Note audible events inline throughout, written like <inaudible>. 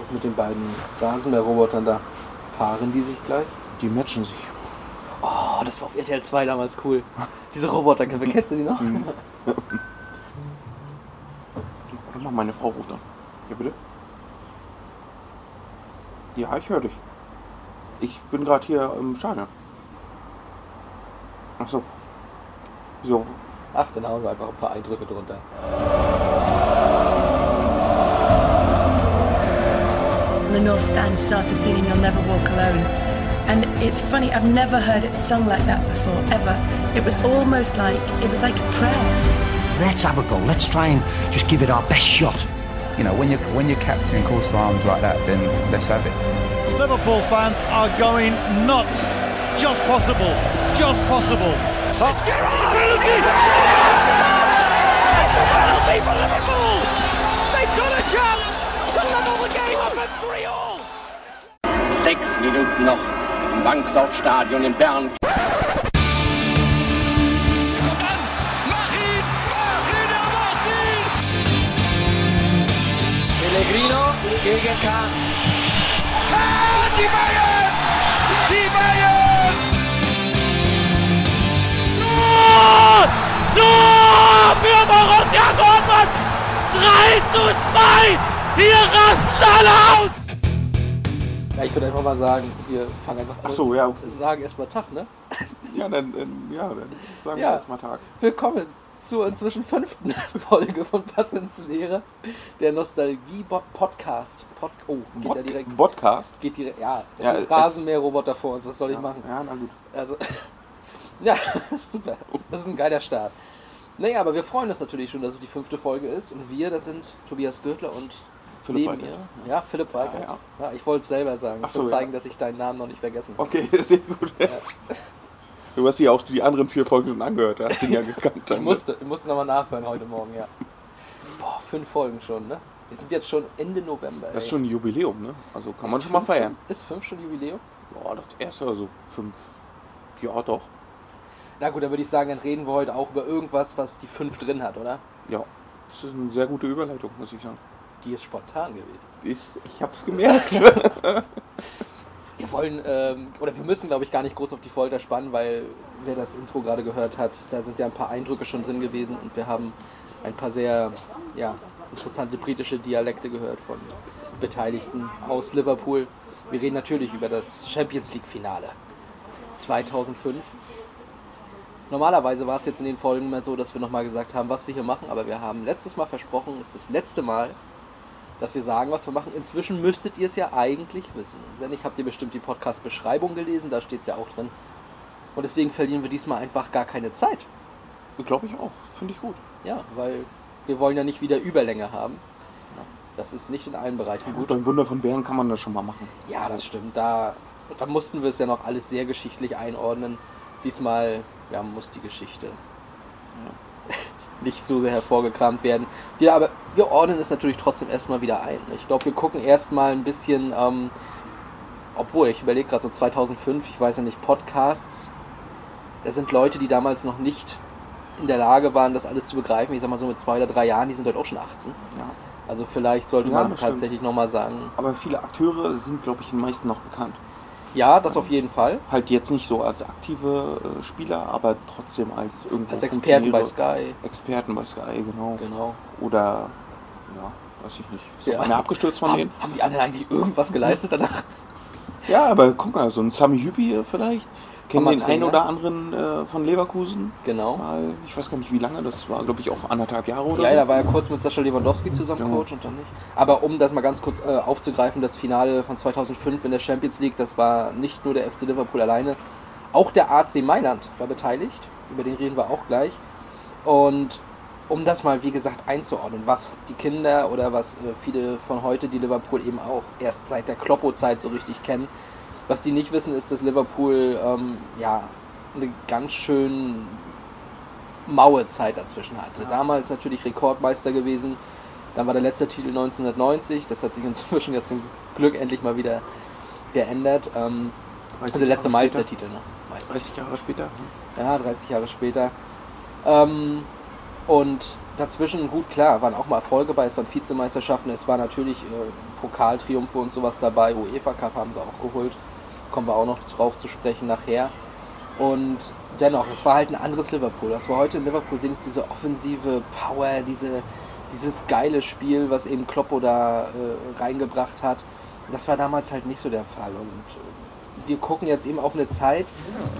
Was ist mit den beiden Rasenmäher-Robotern da? Paaren die sich gleich? Die matchen sich. Oh, das war auf RTL 2 damals cool. Diese Roboter, kennst du die noch? Mhm. <laughs> Warte mal, meine Frau ruft an. Ja, bitte? Ja, ich höre dich. Ich bin gerade hier im Stadion. Ach so. Wieso? Ach, dann hauen wir einfach ein paar Eindrücke drunter. The North Stand started singing You'll Never Walk Alone. And it's funny, I've never heard it sung like that before, ever. It was almost like, it was like a prayer. Let's have a go. Let's try and just give it our best shot. You know, when you're, when you're captain calls to arms like that, then let's have it. Liverpool fans are going nuts. Just possible. Just possible. Penalty! It's a penalty for Liverpool! They've got a chance Sechs Minuten noch im Bankdorf-Stadion in Bern. Pellegrino gegen Kahn. Ah, die Bayern! Die Bayern! Tor! Tor für Borussia Dortmund! 3 zu 2! Hier rasten alle aus! Ja, ich würde einfach mal sagen, wir fangen einfach an. Ach so, ja. und Sagen erstmal Tag, ne? Ja, dann, dann, ja, dann sagen wir Ja. erstmal Tag. Willkommen zur inzwischen fünften <laughs> Folge von Pass ins Leere, der Nostalgie-Podcast. Pod oh, geht da direkt. Podcast? Geht direkt, ja, es Ja, sind Rasenmäher-Roboter vor uns, was soll ich ja, machen? Ja, na gut. Also, <laughs> ja, <laughs> super. Das ist ein geiler Start. Naja, aber wir freuen uns natürlich schon, dass es die fünfte Folge ist. Und wir, das sind Tobias Gürtler und Philipp neben Weigert. mir, ja, Philipp Weigert. Ja, Ja, ich wollte es selber sagen, um so, ja. zeigen, dass ich deinen Namen noch nicht vergessen habe. Okay, <laughs> sehr gut. Du hast dir auch die anderen vier Folgen schon angehört, da hast du ihn ja <laughs> gekannt. Ich ne? musste, ich musste nochmal nachhören heute Morgen, ja. Boah, fünf Folgen schon, ne? Wir sind jetzt schon Ende November. Das ist ey. schon ein Jubiläum, ne? Also kann man Ist schon mal feiern. Ist fünf schon Jubiläum? Ja, das erste, also fünf. Ja, doch. Na gut, dann würde ich sagen, dann reden wir heute auch über irgendwas, was die fünf drin hat, oder? Ja. Das ist eine sehr gute Überleitung, muss ich sagen. Die ist spontan gewesen. Ich, ich hab's gemerkt. <laughs> Wir wollen, ähm, oder wir müssen, glaube ich, gar nicht groß auf die Folter spannen, weil wer das Intro gerade gehört hat, da sind ja ein paar Eindrücke schon drin gewesen und wir haben ein paar sehr ja, interessante britische Dialekte gehört von Beteiligten aus Liverpool. Wir reden natürlich über das Champions League-Finale 2005. Normalerweise war es jetzt in den Folgen immer so, dass wir nochmal gesagt haben, was wir hier machen, aber wir haben letztes Mal versprochen, ist das letzte Mal, dass wir sagen, was wir machen. Inzwischen müsstet ihr es ja eigentlich wissen. Wenn nicht, habt ihr bestimmt die Podcast-Beschreibung gelesen, da steht es ja auch drin. Und deswegen verlieren wir diesmal einfach gar keine Zeit. Glaube ich auch. Finde ich gut. Ja, weil wir wollen ja nicht wieder Überlänge haben. Das ist nicht in allen Bereichen Gut, gut. ein Wunder von Bären kann man das schon mal machen. Ja, das stimmt. Da, da mussten wir es ja noch alles sehr geschichtlich einordnen. Diesmal ja, muss die Geschichte nicht so sehr hervorgekramt werden. Wir, aber wir ordnen es natürlich trotzdem erstmal wieder ein. Ich glaube, wir gucken erstmal ein bisschen, ähm, obwohl ich überlege gerade so 2005, ich weiß ja nicht, Podcasts. Da sind Leute, die damals noch nicht in der Lage waren, das alles zu begreifen. Ich sag mal so mit zwei oder drei Jahren, die sind heute auch schon 18. Ja. Also vielleicht sollte Ja, man tatsächlich nochmal sagen, Aber viele Akteure sind, glaube ich, den meisten noch bekannt. Ja, das auf jeden Fall. Halt jetzt nicht so als aktive äh, Spieler, aber trotzdem als irgendwo Als Experten bei. Sky. Experten bei Sky, genau. Genau. Oder, ja, weiß ich nicht. Ist Ja. einer abgestürzt von haben, denen? haben die anderen eigentlich irgendwas geleistet danach? Ja, aber guck mal, so ein Sami Hüppi äh, vielleicht. Kennen den einen Trainer. oder anderen äh, von Leverkusen. Genau. Mal, ich weiß gar nicht wie lange, das war glaube ich auch anderthalb Jahre oder Ja, so. da war ja kurz mit Sascha Lewandowski zusammen Genau. Coach und dann nicht. Aber um das mal ganz kurz äh, aufzugreifen, das Finale von 2005 in der Champions League, das war nicht nur der FC Liverpool alleine, auch der AC Mailand war beteiligt. Über den reden wir auch gleich. Und um das mal, wie gesagt, einzuordnen, was die Kinder oder was äh, viele von heute, die Liverpool eben auch erst seit der Kloppo-Zeit so richtig kennen, was die nicht wissen, ist, dass Liverpool ähm, ja eine ganz schön maue Zeit dazwischen hatte. Damals natürlich Rekordmeister gewesen. Dann war der letzte Titel 1990. Das hat sich inzwischen jetzt zum Glück endlich mal wieder geändert. Ähm, 30 also der letzte Jahre. Meistertitel. Ne? Meister. 30 Jahre später. Ja, 30 Jahre später. Ähm, Und dazwischen, gut, klar, waren auch mal Erfolge bei so Vizemeisterschaften. Es war natürlich äh, Pokaltriumphe und sowas dabei. UEFA Cup haben sie auch geholt. Kommen wir auch noch drauf zu sprechen nachher. Und dennoch, es war halt ein anderes Liverpool. Das war heute in Liverpool sehen ist diese offensive Power, diese, dieses geile Spiel, was eben Kloppo da äh, reingebracht hat. Das war damals halt nicht so der Fall. Und äh, wir gucken jetzt eben auf eine Zeit,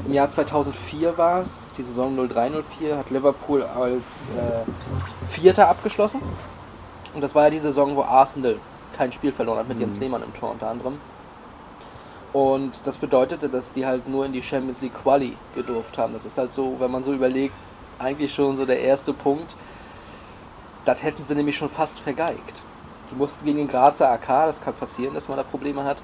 im Jahr 2004 war es, die Saison 03-04, hat Liverpool als äh, Vierter abgeschlossen. Und das war ja die Saison, wo Arsenal kein Spiel verloren hat mit Jens Lehmann im Tor unter anderem. Und das bedeutete, dass die halt nur in die Champions League Quali gedurft haben. Das ist halt so, wenn man so überlegt, eigentlich schon so der erste Punkt. Das hätten sie nämlich schon fast vergeigt. Die mussten gegen den Grazer AK, das kann passieren, dass man da Probleme hat.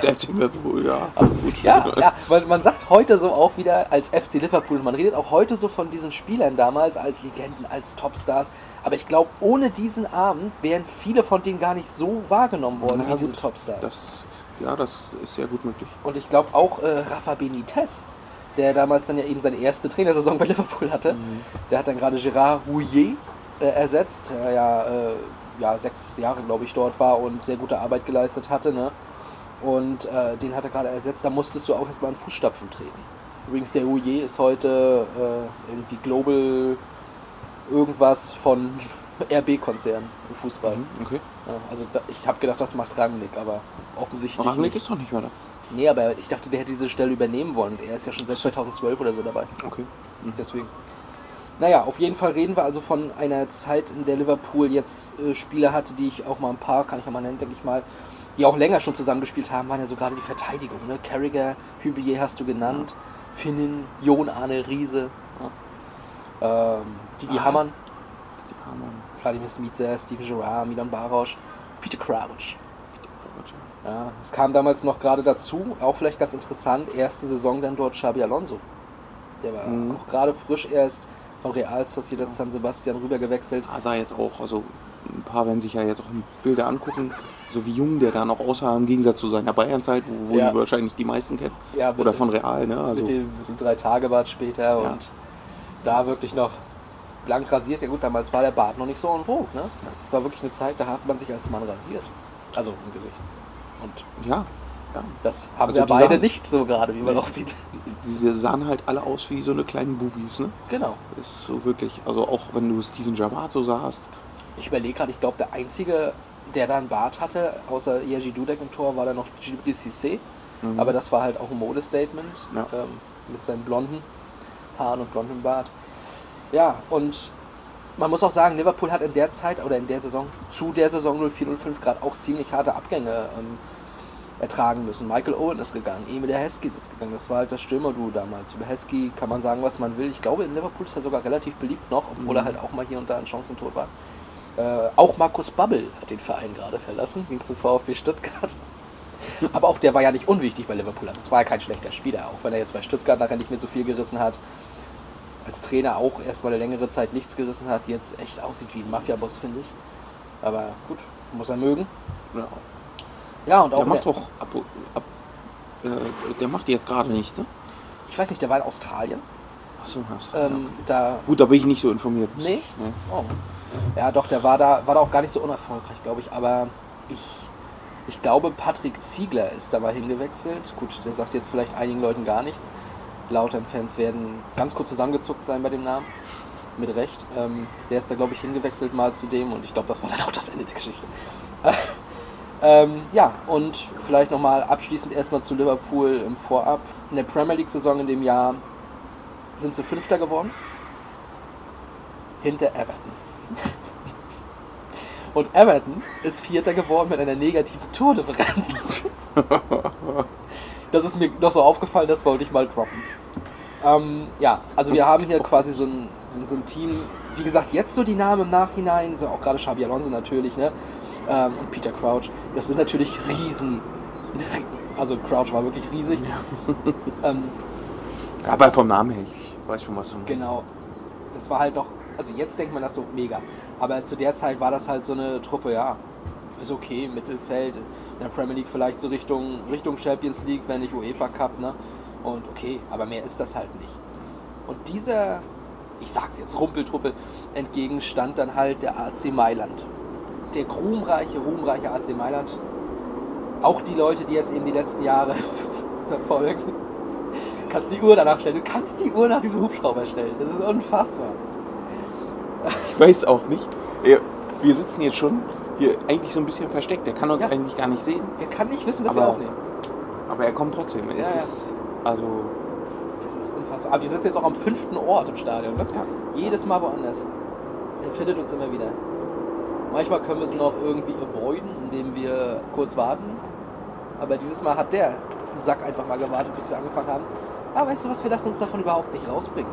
Selbst <laughs> in Liverpool, ja. Absolut. Ja, ja, weil man sagt heute so auch wieder als FC Liverpool, man redet auch heute so von diesen Spielern damals als Legenden, als Topstars. Aber ich glaube, ohne diesen Abend wären viele von denen gar nicht so wahrgenommen worden wie diese Topstars. Das, ja, das ist sehr gut möglich. Und ich glaube auch äh, Rafa Benitez, der damals dann ja eben seine erste Trainersaison bei Liverpool hatte, der hat dann gerade Gérard Rouillet äh, ersetzt, der ja, äh, ja sechs Jahre, glaube ich, dort war und sehr gute Arbeit geleistet hatte. Ne? Und äh, den hat er gerade ersetzt, da musstest du auch erstmal in Fußstapfen treten. Übrigens, der Rouillet ist heute äh, irgendwie Global irgendwas von <laughs> RB-Konzern im Fußball. Mhm, Okay. Ja, also da, ich habe gedacht, das macht Rangnick, aber offensichtlich Rangnick nicht. ist doch nicht mehr da. Nee, aber ich dachte, der hätte diese Stelle übernehmen wollen. Er ist ja schon seit 2012 oder so dabei. Okay. Mhm. Deswegen. Naja, auf jeden Fall reden wir also von einer Zeit, in der Liverpool jetzt äh, Spieler hatte, die ich auch mal ein paar, kann ich ja mal nennen, denke ich mal, die auch länger schon zusammengespielt haben, waren ja so gerade die Verteidigung. Ne? Carragher, Hübier hast du genannt, Finnin, Jon Arne Riese, ja. ähm, Didi Ah. Hamann, Die Hamann. Vladimir Smicer, Steven Gerrard, Milan Barosch, Peter Crouch. Ja, es kam damals noch gerade dazu, auch vielleicht ganz interessant, erste Saison dann dort Xabi Alonso. Der war Mhm. auch gerade frisch erst von Real Sociedad San Sebastian rübergewechselt. Da sah jetzt auch, also ein paar werden sich ja jetzt auch Bilder angucken, so wie jung der da noch aussah im Gegensatz zu seiner Bayern-Zeit, wo, wo Ja. die wahrscheinlich die meisten kennen. Ja, Oder von Real, ne? Also, mit, dem, mit dem Drei-Tage-Bart später und da wirklich noch blank rasiert. Ja gut, damals war der Bart noch nicht so en vogue, ne? Es war wirklich eine Zeit, da hat man sich als Mann rasiert. Also im Gesicht. Und ja, ja. das haben Also wir beide sahen- nicht so gerade, wie man auch sieht. Diese sahen halt alle aus wie so eine kleinen Bubis, ne? Genau. Ist so wirklich, also auch wenn du Steven Gerrard so sahst, Ich überlege gerade, ich glaube, der einzige, der da einen Bart hatte, außer Jerzy Dudek im Tor, war dann noch Djibril Cissé. Mhm. Aber das war halt auch ein Modestatement Ja. ähm, mit seinen blonden Haaren und blondem Bart. Ja, und man muss auch sagen, Liverpool hat in der Zeit oder in der Saison, zu der Saison 04-05 gerade auch ziemlich harte Abgänge ähm, ertragen müssen. Michael Owen ist gegangen, Emil Heskey ist gegangen. Das war halt das Stürmerduo damals. Über Heskey kann man sagen, was man will. Ich glaube, in Liverpool ist er sogar relativ beliebt noch, obwohl er Mhm. halt auch mal hier und da in Chancen tot war. Äh, auch Markus Babbel hat den Verein gerade verlassen, ging zum VfB Stuttgart. Aber auch der war ja nicht unwichtig bei Liverpool. Also es war ja kein schlechter Spieler, auch wenn er jetzt bei Stuttgart nachher nicht mehr so viel gerissen hat. Als Trainer auch erstmal eine längere Zeit nichts gerissen hat, jetzt echt aussieht wie ein Mafia-Boss, finde ich. Aber gut, muss er mögen. ja, Ja, und auch der macht der, doch ab, ab äh, der macht jetzt gerade nichts, ne? ich weiß nicht, der war in Australien. Achso, hast Ähm, da Gut, da bin ich nicht so informiert. Nicht? Nee. Oh. Ja, doch, der war da, war da auch gar nicht so unerfolgreich, glaube ich. Aber ich, ich glaube, Patrick Ziegler ist da mal hingewechselt. Gut, der sagt jetzt vielleicht einigen Leuten gar nichts. Lautern-Fans werden ganz kurz zusammengezuckt sein bei dem Namen. Mit Recht. Ähm, der ist da, glaube ich, hingewechselt mal zu dem und ich glaube, das war dann auch das Ende der Geschichte. <laughs> ähm, ja, und vielleicht nochmal abschließend erstmal zu Liverpool im Vorab. In der Premier League-Saison in dem Jahr sind sie Fünfter geworden. Hinter Everton. <laughs> Und Everton ist Vierter geworden mit einer negativen Tordifferenz. <laughs> Das ist mir noch so aufgefallen, das wollte ich mal droppen. Ähm, ja, also wir haben hier quasi so ein, so, so ein Team, wie gesagt, jetzt so die Namen im Nachhinein, so auch gerade Xabi Alonso natürlich, ne? Ähm, und Peter Crouch, das sind natürlich Riesen. Also Crouch war wirklich riesig. <laughs> ähm, Aber vom Namen her, ich weiß schon, was du meinst. Genau. Das war halt doch, also jetzt denkt man das so mega. Aber zu der Zeit war das halt so eine Truppe, ja, ist okay, Mittelfeld, in der Premier League vielleicht so Richtung, Richtung Champions League, wenn nicht UEFA Cup, ne? Und okay, aber mehr ist das halt nicht. Und dieser ich sag's jetzt, Rumpeltruppe entgegen stand dann halt der AC Mailand. Der ruhmreiche, ruhmreiche AC Mailand. Auch die Leute, die jetzt eben die letzten Jahre <laughs> verfolgen. Du kannst die Uhr danach stellen. Du kannst die Uhr nach diesem Hubschrauber stellen. Das ist unfassbar. Ich weiß auch nicht. Wir sitzen jetzt schon hier eigentlich so ein bisschen versteckt. Der kann uns Ja. eigentlich gar nicht sehen. Der kann nicht wissen, dass wir Aber- aufnehmen. Aber er kommt trotzdem. Es Ja, ja. ist also Das ist unfassbar. Aber wir sitzen jetzt auch am fünften Ort im Stadion. Ne? Ja. Jedes Mal woanders. Er findet uns immer wieder. Manchmal können wir es noch irgendwie avoiden, indem wir kurz warten. Aber dieses Mal hat der Sack einfach mal gewartet, bis wir angefangen haben. Aber weißt du was, wir lassen uns davon überhaupt nicht rausbringen.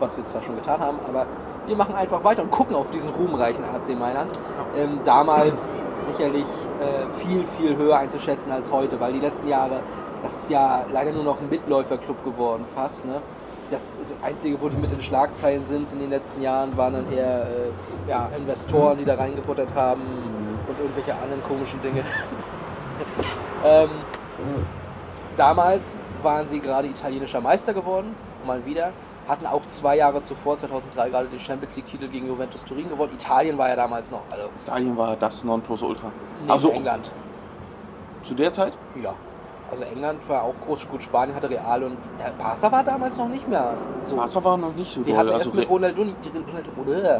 Was wir zwar schon getan haben, aber wir machen einfach weiter und gucken auf diesen ruhmreichen AC Mailand. Ähm, damals sicherlich äh, viel, viel höher einzuschätzen als heute, weil die letzten Jahre, das ist ja leider nur noch ein Mitläuferclub geworden, fast. Ne? Das, das Einzige, wo die mit den Schlagzeilen sind in den letzten Jahren, waren dann eher äh, ja, Investoren, die da reingebuttert haben und irgendwelche anderen komischen Dinge. <laughs> ähm, damals waren sie gerade italienischer Meister geworden, mal wieder. Hatten auch zwei Jahre zuvor, 2003, gerade den Champions League-Titel gegen Juventus Turin gewonnen. Italien war ja damals noch, also Italien war das Nonplusultra. nee, Also England. zu der Zeit? Ja. Also England war auch groß, gut, Spanien hatte Real und Barca war damals noch nicht mehr so. Barca war noch nicht so die doll. hatten Also erst mit Ronaldinho,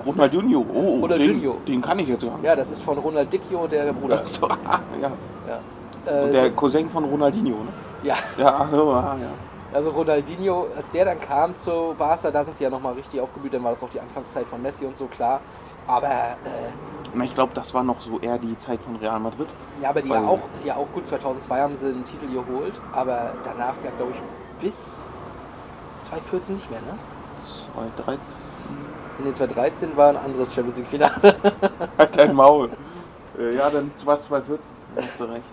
Ronaldinho, oh, Ronaldinho. Den, den kann ich jetzt sagen. ja, das ist von Ronaldinho, der Bruder. Ach so, <laughs> ja. Ja. Äh, Und der Cousin von Ronaldinho, ne? ja, Ja, so, ah, ja. Also Ronaldinho, als der dann kam zu Barca, da sind die ja nochmal richtig aufgeblüht, dann war das auch die Anfangszeit von Messi und so, klar. Aber, äh, Na, Ich glaube, das war noch so eher die Zeit von Real Madrid. ja, aber die ja auch, die ja auch gut, 2002 haben sie einen Titel geholt, aber danach ja, glaube ich, bis 2014 nicht mehr, ne? 2013. In den 2013 war ein anderes Champions League Finale. <laughs> Halt dein Maul. Äh, ja, dann war es 2014. Da hast du recht.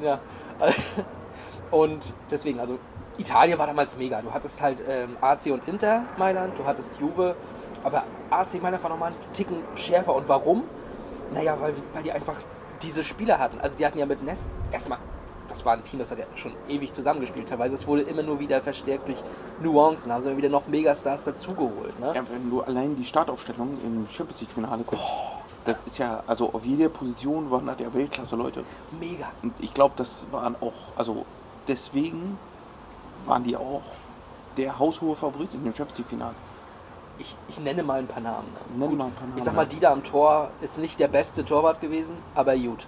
ja. <laughs> Und deswegen, also Italien war damals mega. Du hattest halt ähm, AC und Inter Mailand, du hattest Juve, aber AC Mailand war nochmal einen Ticken schärfer. Und warum? Naja, weil, weil die einfach diese Spieler hatten. Also die hatten ja mit Nest erstmal, das war ein Team, das hat ja schon ewig zusammengespielt. Teilweise es wurde immer nur wieder verstärkt durch Nuancen, haben sie wieder noch Megastars dazugeholt. Ne? Ja, wenn du allein die Startaufstellung im Champions League Finale guckst, das ist ja, also auf jeder Position waren da ja Weltklasse Leute. Mega. Und ich glaube, das waren auch, also deswegen waren die auch der haushohe Favorit in dem Champions League Finale. Ich, ich nenne mal ein paar Namen. Ne? Mal ein paar Namen. Ich sag mal, Dida am Tor ist nicht der beste Torwart gewesen, aber gut.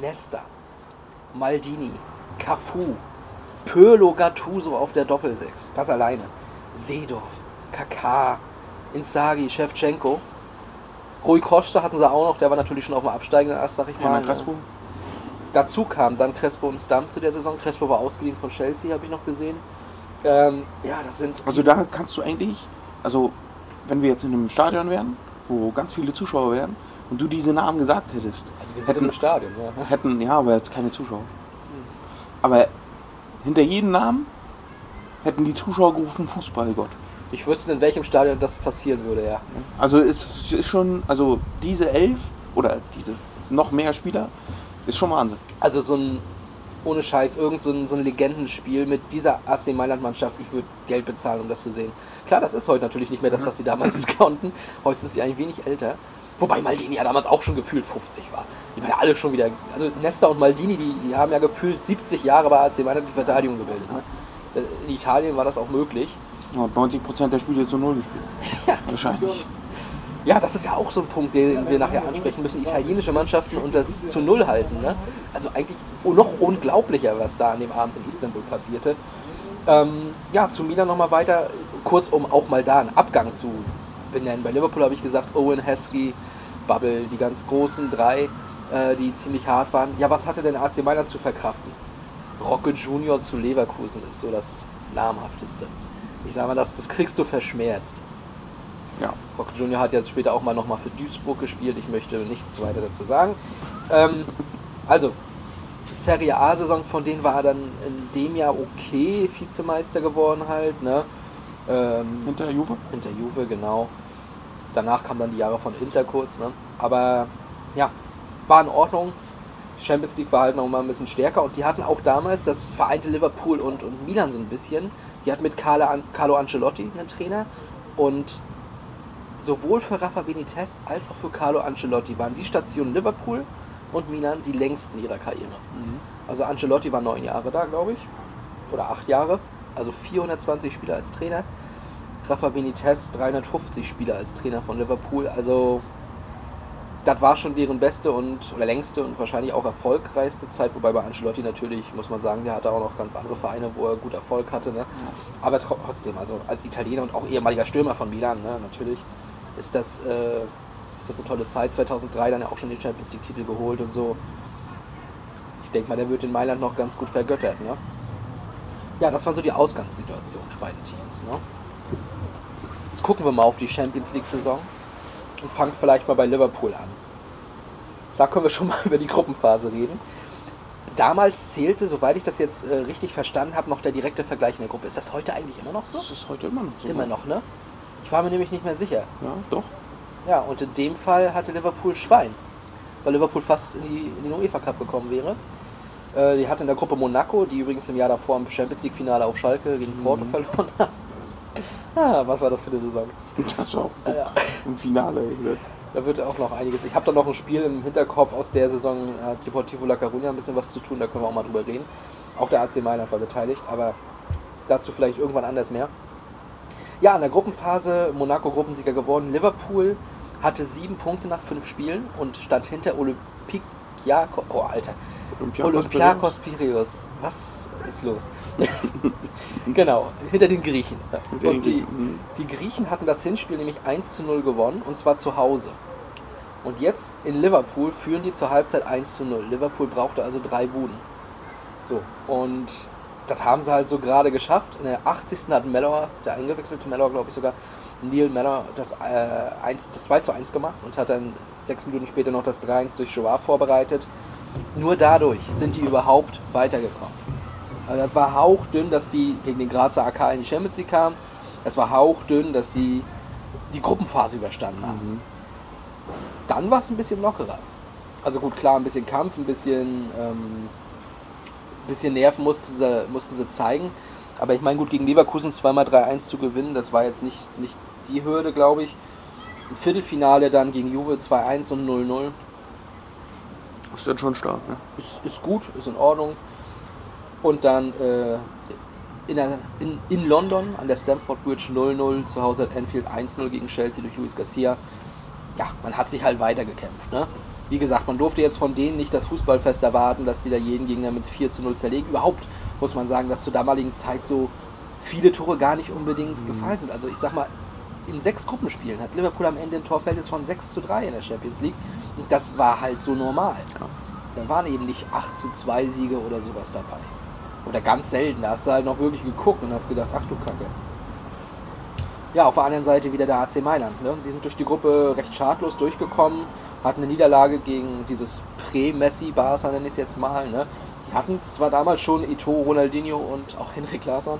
Nesta, Maldini, Cafu, Pirlo Gattuso auf der Doppelsechs, das alleine. Seedorf, Kaká, Inzaghi, Shevchenko. Rui Costa hatten sie auch noch, der war natürlich schon auf dem absteigenden Ast, sag ich mal. Crespo. Dazu kam dann Crespo und Stam zu der Saison. Crespo war ausgeliehen von Chelsea, habe ich noch gesehen. Ähm, ja, das sind. Also da kannst du eigentlich, also wenn wir jetzt in einem Stadion wären, wo ganz viele Zuschauer wären und du diese Namen gesagt hättest, also wir sind hätten- im Stadion, ja. <laughs> hätten, ja, aber jetzt keine Zuschauer. Aber hinter jedem Namen hätten die Zuschauer gerufen Fußballgott. Ich wüsste, in welchem Stadion das passieren würde, ja. Also es ist schon, also diese elf oder diese noch mehr Spieler ist schon Wahnsinn. Also so ein, ohne Scheiß, irgend so ein, so ein Legendenspiel mit dieser AC Mailand-Mannschaft, ich würde Geld bezahlen, um das zu sehen. Klar, das ist heute natürlich nicht mehr das, was die damals <laughs> konnten. Heute sind sie ein wenig älter. Wobei Maldini ja damals auch schon gefühlt 50 war. Die waren ja alle schon wieder, also Nesta und Maldini, die, die haben ja gefühlt 70 Jahre bei AC Mailand die Verteidigung gebildet. Ne? In Italien war das auch möglich. Ja, 90% der Spiele zu Null gespielt. <laughs> Ja. Wahrscheinlich. Ja, das ist ja auch so ein Punkt, den wir nachher ansprechen müssen. Italienische Mannschaften und das zu Null halten. Ne? Also eigentlich noch unglaublicher, was da an dem Abend in Istanbul passierte. Ähm, ja, zu Milan nochmal weiter. Kurz, um auch mal da einen Abgang zu benennen. Bei Liverpool habe ich gesagt, Owen, Heskey, Bubble, die ganz großen drei, äh, die ziemlich hart waren. Ja, was hatte denn AC Mailand zu verkraften? Rocke Junior zu Leverkusen ist so das namhafteste. Ich sage mal, das, das kriegst du verschmerzt. Ja. Rock Junior hat jetzt später auch mal nochmal für Duisburg gespielt. Ich möchte nichts weiter dazu sagen. Ähm, also, Serie A-Saison von denen war er dann in dem Jahr okay, Vizemeister geworden halt, ne? Ähm, Hinter Juve? hinter Juve, genau. Danach kamen dann die Jahre von Inter kurz, ne? Aber ja, war in Ordnung. Champions League war halt noch mal ein bisschen stärker und die hatten auch damals, das vereinte Liverpool und, und Milan so ein bisschen, die hatten mit Carlo, Carlo Ancelotti einen Trainer Und sowohl für Rafa Benitez als auch für Carlo Ancelotti waren die Stationen Liverpool und Milan die längsten ihrer Karriere. Mhm. Also Ancelotti war neun Jahre da, glaube ich. Oder acht Jahre. Also 420 Spiele als Trainer. Rafa Benitez 350 Spiele als Trainer von Liverpool. Also das war schon deren beste und oder längste und wahrscheinlich auch erfolgreichste Zeit, wobei bei Ancelotti natürlich, muss man sagen, der hatte auch noch ganz andere Vereine, wo er gut Erfolg hatte. Ne? Aber tro- trotzdem, also als Italiener und auch ehemaliger Stürmer von Milan, ne, natürlich ist das, äh, ist das eine tolle Zeit. 2003 dann ja auch schon den Champions League Titel geholt und so. Ich denke mal, der wird in Mailand noch ganz gut vergöttert. Ne? Ja, das waren so die Ausgangssituationen der beiden Teams. Ne? Jetzt gucken wir mal auf die Champions League Saison und fangen vielleicht mal bei Liverpool an. Da können wir schon mal <laughs> über die Gruppenphase reden. Damals zählte, soweit ich das jetzt äh, richtig verstanden habe, noch der direkte Vergleich in der Gruppe. Ist das heute eigentlich immer noch so? Das ist heute immer noch so. Immer noch, ne? Ich war mir nämlich nicht mehr sicher. Ja, doch. Ja, und in dem Fall hatte Liverpool Schwein, weil Liverpool fast in, die, in den UEFA Cup gekommen wäre. Äh, die hatte in der Gruppe Monaco, die übrigens im Jahr davor im Champions League Finale auf Schalke gegen Porto verloren hat. <laughs> ah, was war das für eine Saison? Das auch Ja. im Finale. ne? Da wird auch noch einiges. Ich habe da noch ein Spiel im Hinterkopf aus der Saison, hat Deportivo La Coruña ein bisschen was zu tun, da können wir auch mal drüber reden. Auch der AC Mailand war beteiligt, aber dazu vielleicht irgendwann anders mehr. Ja, in der Gruppenphase Monaco Gruppensieger geworden. Liverpool hatte sieben Punkte nach fünf Spielen und stand hinter Olympiakos. Oh, Alter. Olympiakos Olympiakos Piraeus. Was ist los? <laughs> genau, hinter den Griechen. Und die, Griechen, mhm. die Griechen hatten das Hinspiel nämlich 1 zu 0 gewonnen und zwar zu Hause. Und jetzt in Liverpool führen die zur Halbzeit 1 zu 0. Liverpool brauchte also drei Buden. So, und das haben sie halt so gerade geschafft. In der 80. hat Mellor, der eingewechselte Mellor, glaube ich sogar, Neil Mellor, das, äh, 1, das 2 zu 1 gemacht und hat dann sechs Minuten später noch das 3 durch Joao vorbereitet. Nur dadurch sind die überhaupt weitergekommen. Also das war hauchdünn, dass die gegen den Grazer AK in die Champions League kamen. Es war hauchdünn, dass sie die Gruppenphase überstanden haben. Dann war es ein bisschen lockerer. Also gut, klar, ein bisschen Kampf, ein bisschen, ähm, bisschen Nerven mussten sie, mussten sie zeigen. Aber ich meine, gut, gegen Leverkusen zweimal 3-1 zu gewinnen, das war jetzt nicht, nicht die Hürde, glaube ich. Im Viertelfinale dann gegen Juve 2-1 und 0-0. Ist dann schon stark, ne? ist, ist gut, ist in Ordnung. Und dann äh, in, der, in, in London an der Stamford Bridge 0-0, zu Hause at Anfield 1-0 gegen Chelsea durch Luis Garcia. Ja, man hat sich halt weitergekämpft. Ne? Wie gesagt, man durfte jetzt von denen nicht das Fußballfest erwarten, dass die da jeden Gegner mit 4 zu 0 zerlegen. Überhaupt muss man sagen, dass zur damaligen Zeit so viele Tore gar nicht unbedingt gefallen sind. Also ich sag mal, in sechs Gruppenspielen hat Liverpool am Ende ein Torverhältnis von 6 zu 3 in der Champions League. Und das war halt so normal. Da waren eben nicht 8 zu 2 Siege oder sowas dabei. Oder ganz selten. Da hast du halt noch wirklich geguckt und hast gedacht, ach du Kacke. Ja, auf der anderen Seite wieder der AC Mailand. Ne? Die sind durch die Gruppe recht schadlos durchgekommen, hatten eine Niederlage gegen dieses Prä-Messi-Barca, nenne ich es jetzt mal. Ne? Die hatten zwar damals schon Ito, Ronaldinho und auch Henrik Larsson.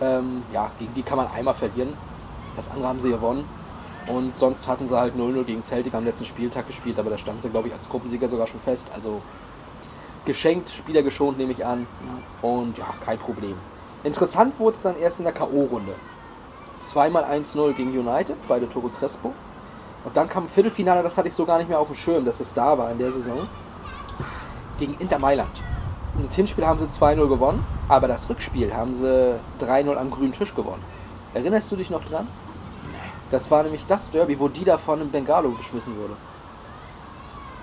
Ähm, ja, gegen die kann man einmal verlieren. Das andere haben sie gewonnen. Und sonst hatten sie halt 0-0 gegen Celtic am letzten Spieltag gespielt, aber da standen sie, glaube ich, als Gruppensieger sogar schon fest. Also geschenkt, Spieler geschont, nehme ich an. Und ja, kein Problem. Interessant wurde es dann erst in der K.O.-Runde. Zweimal 1-0 gegen United, beide Tore Crespo. Und dann kam ein Viertelfinale, das hatte ich so gar nicht mehr auf dem Schirm, dass es da war in der Saison. Gegen Inter Mailand. Das Hinspiel haben sie 2-0 gewonnen, aber das Rückspiel haben sie 3-0 am grünen Tisch gewonnen. Erinnerst du dich noch dran? Das war nämlich das Derby, wo Dida von einem Bengalo geschmissen wurde.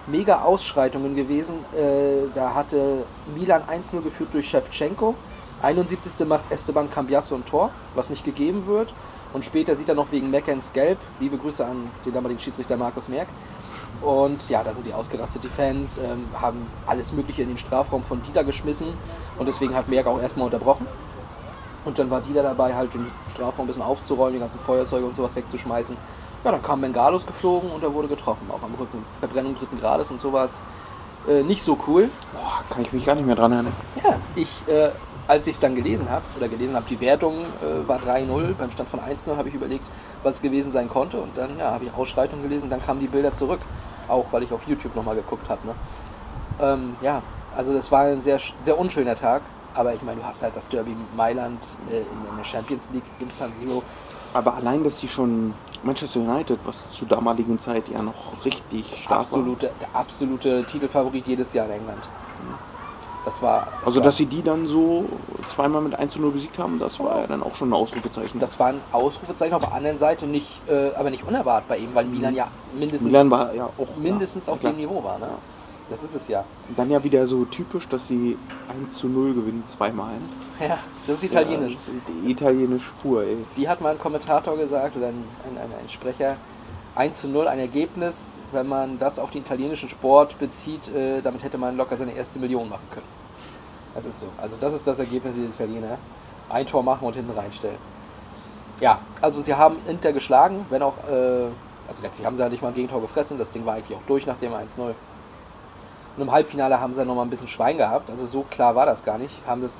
Mega Ausschreitungen gewesen. Äh, da hatte Milan 1-0 geführt durch Shevchenko. 71. macht Esteban Cambiasso ein Tor, was nicht gegeben wird. Und später sieht er noch wegen Meckens gelb. Liebe Grüße an den damaligen Schiedsrichter Markus Merck. Und ja, da sind die ausgerastet, die Fans, ähm, haben alles Mögliche in den Strafraum von Dieter geschmissen. Und deswegen hat Merck auch erstmal unterbrochen. Und dann war Dieter dabei, halt den Strafraum ein bisschen aufzurollen, die ganzen Feuerzeuge und sowas wegzuschmeißen. Ja, dann kam Bengalos geflogen und er wurde getroffen, auch am Rücken. Verbrennung dritten Grades und sowas. Äh, nicht so cool. Boah, kann ich mich gar nicht mehr dran erinnern. Ja, ich, äh, als ich es dann gelesen habe, oder gelesen habe, die Wertung äh, war 3-0, beim Stand von 1-0 habe ich überlegt, was es gewesen sein konnte. Und dann ja, habe ich Ausschreitung gelesen, dann kamen die Bilder zurück. Auch weil ich auf YouTube nochmal geguckt habe. Ne? Ähm, ja, also das war ein sehr, sehr unschöner Tag. Aber ich meine, du hast halt das Derby Mailand äh, in, in der Champions League im San Siro. Aber allein, dass sie schon Manchester United, was zur damaligen Zeit ja noch richtig stark Absolute, der absolute Titelfavorit jedes Jahr in England. Das war. war. Also, war, dass sie die dann so zweimal mit 1 zu 0 besiegt haben, das war ja dann auch schon ein Ausrufezeichen. Das war ein Ausrufezeichen auf der anderen Seite, nicht, äh, aber nicht unerwartet bei ihm, weil Milan ja mindestens, Milan war ja auch mindestens ja, auf klar. dem Niveau war. Ne? Das ist es ja. Und dann ja wieder so typisch, dass sie 1 zu 0 gewinnen, zweimal. Ja, das ist italienisch. Das ist italienisch pur, ey. Wie hat mal ein Kommentator gesagt oder ein, ein, ein, ein Sprecher? 1 zu 0 ein Ergebnis, wenn man das auf den italienischen Sport bezieht, äh, damit hätte man locker seine erste Million machen können. Das ist so. Also das ist das Ergebnis der Italiener. Ein Tor machen und hinten reinstellen. Ja, also sie haben Inter geschlagen, wenn auch, äh, also letztlich haben sie ja nicht mal ein Gegentor gefressen, das Ding war eigentlich auch durch nach dem 1-0. Und im Halbfinale haben sie nochmal ein bisschen Schwein gehabt, also so klar war das gar nicht. Haben das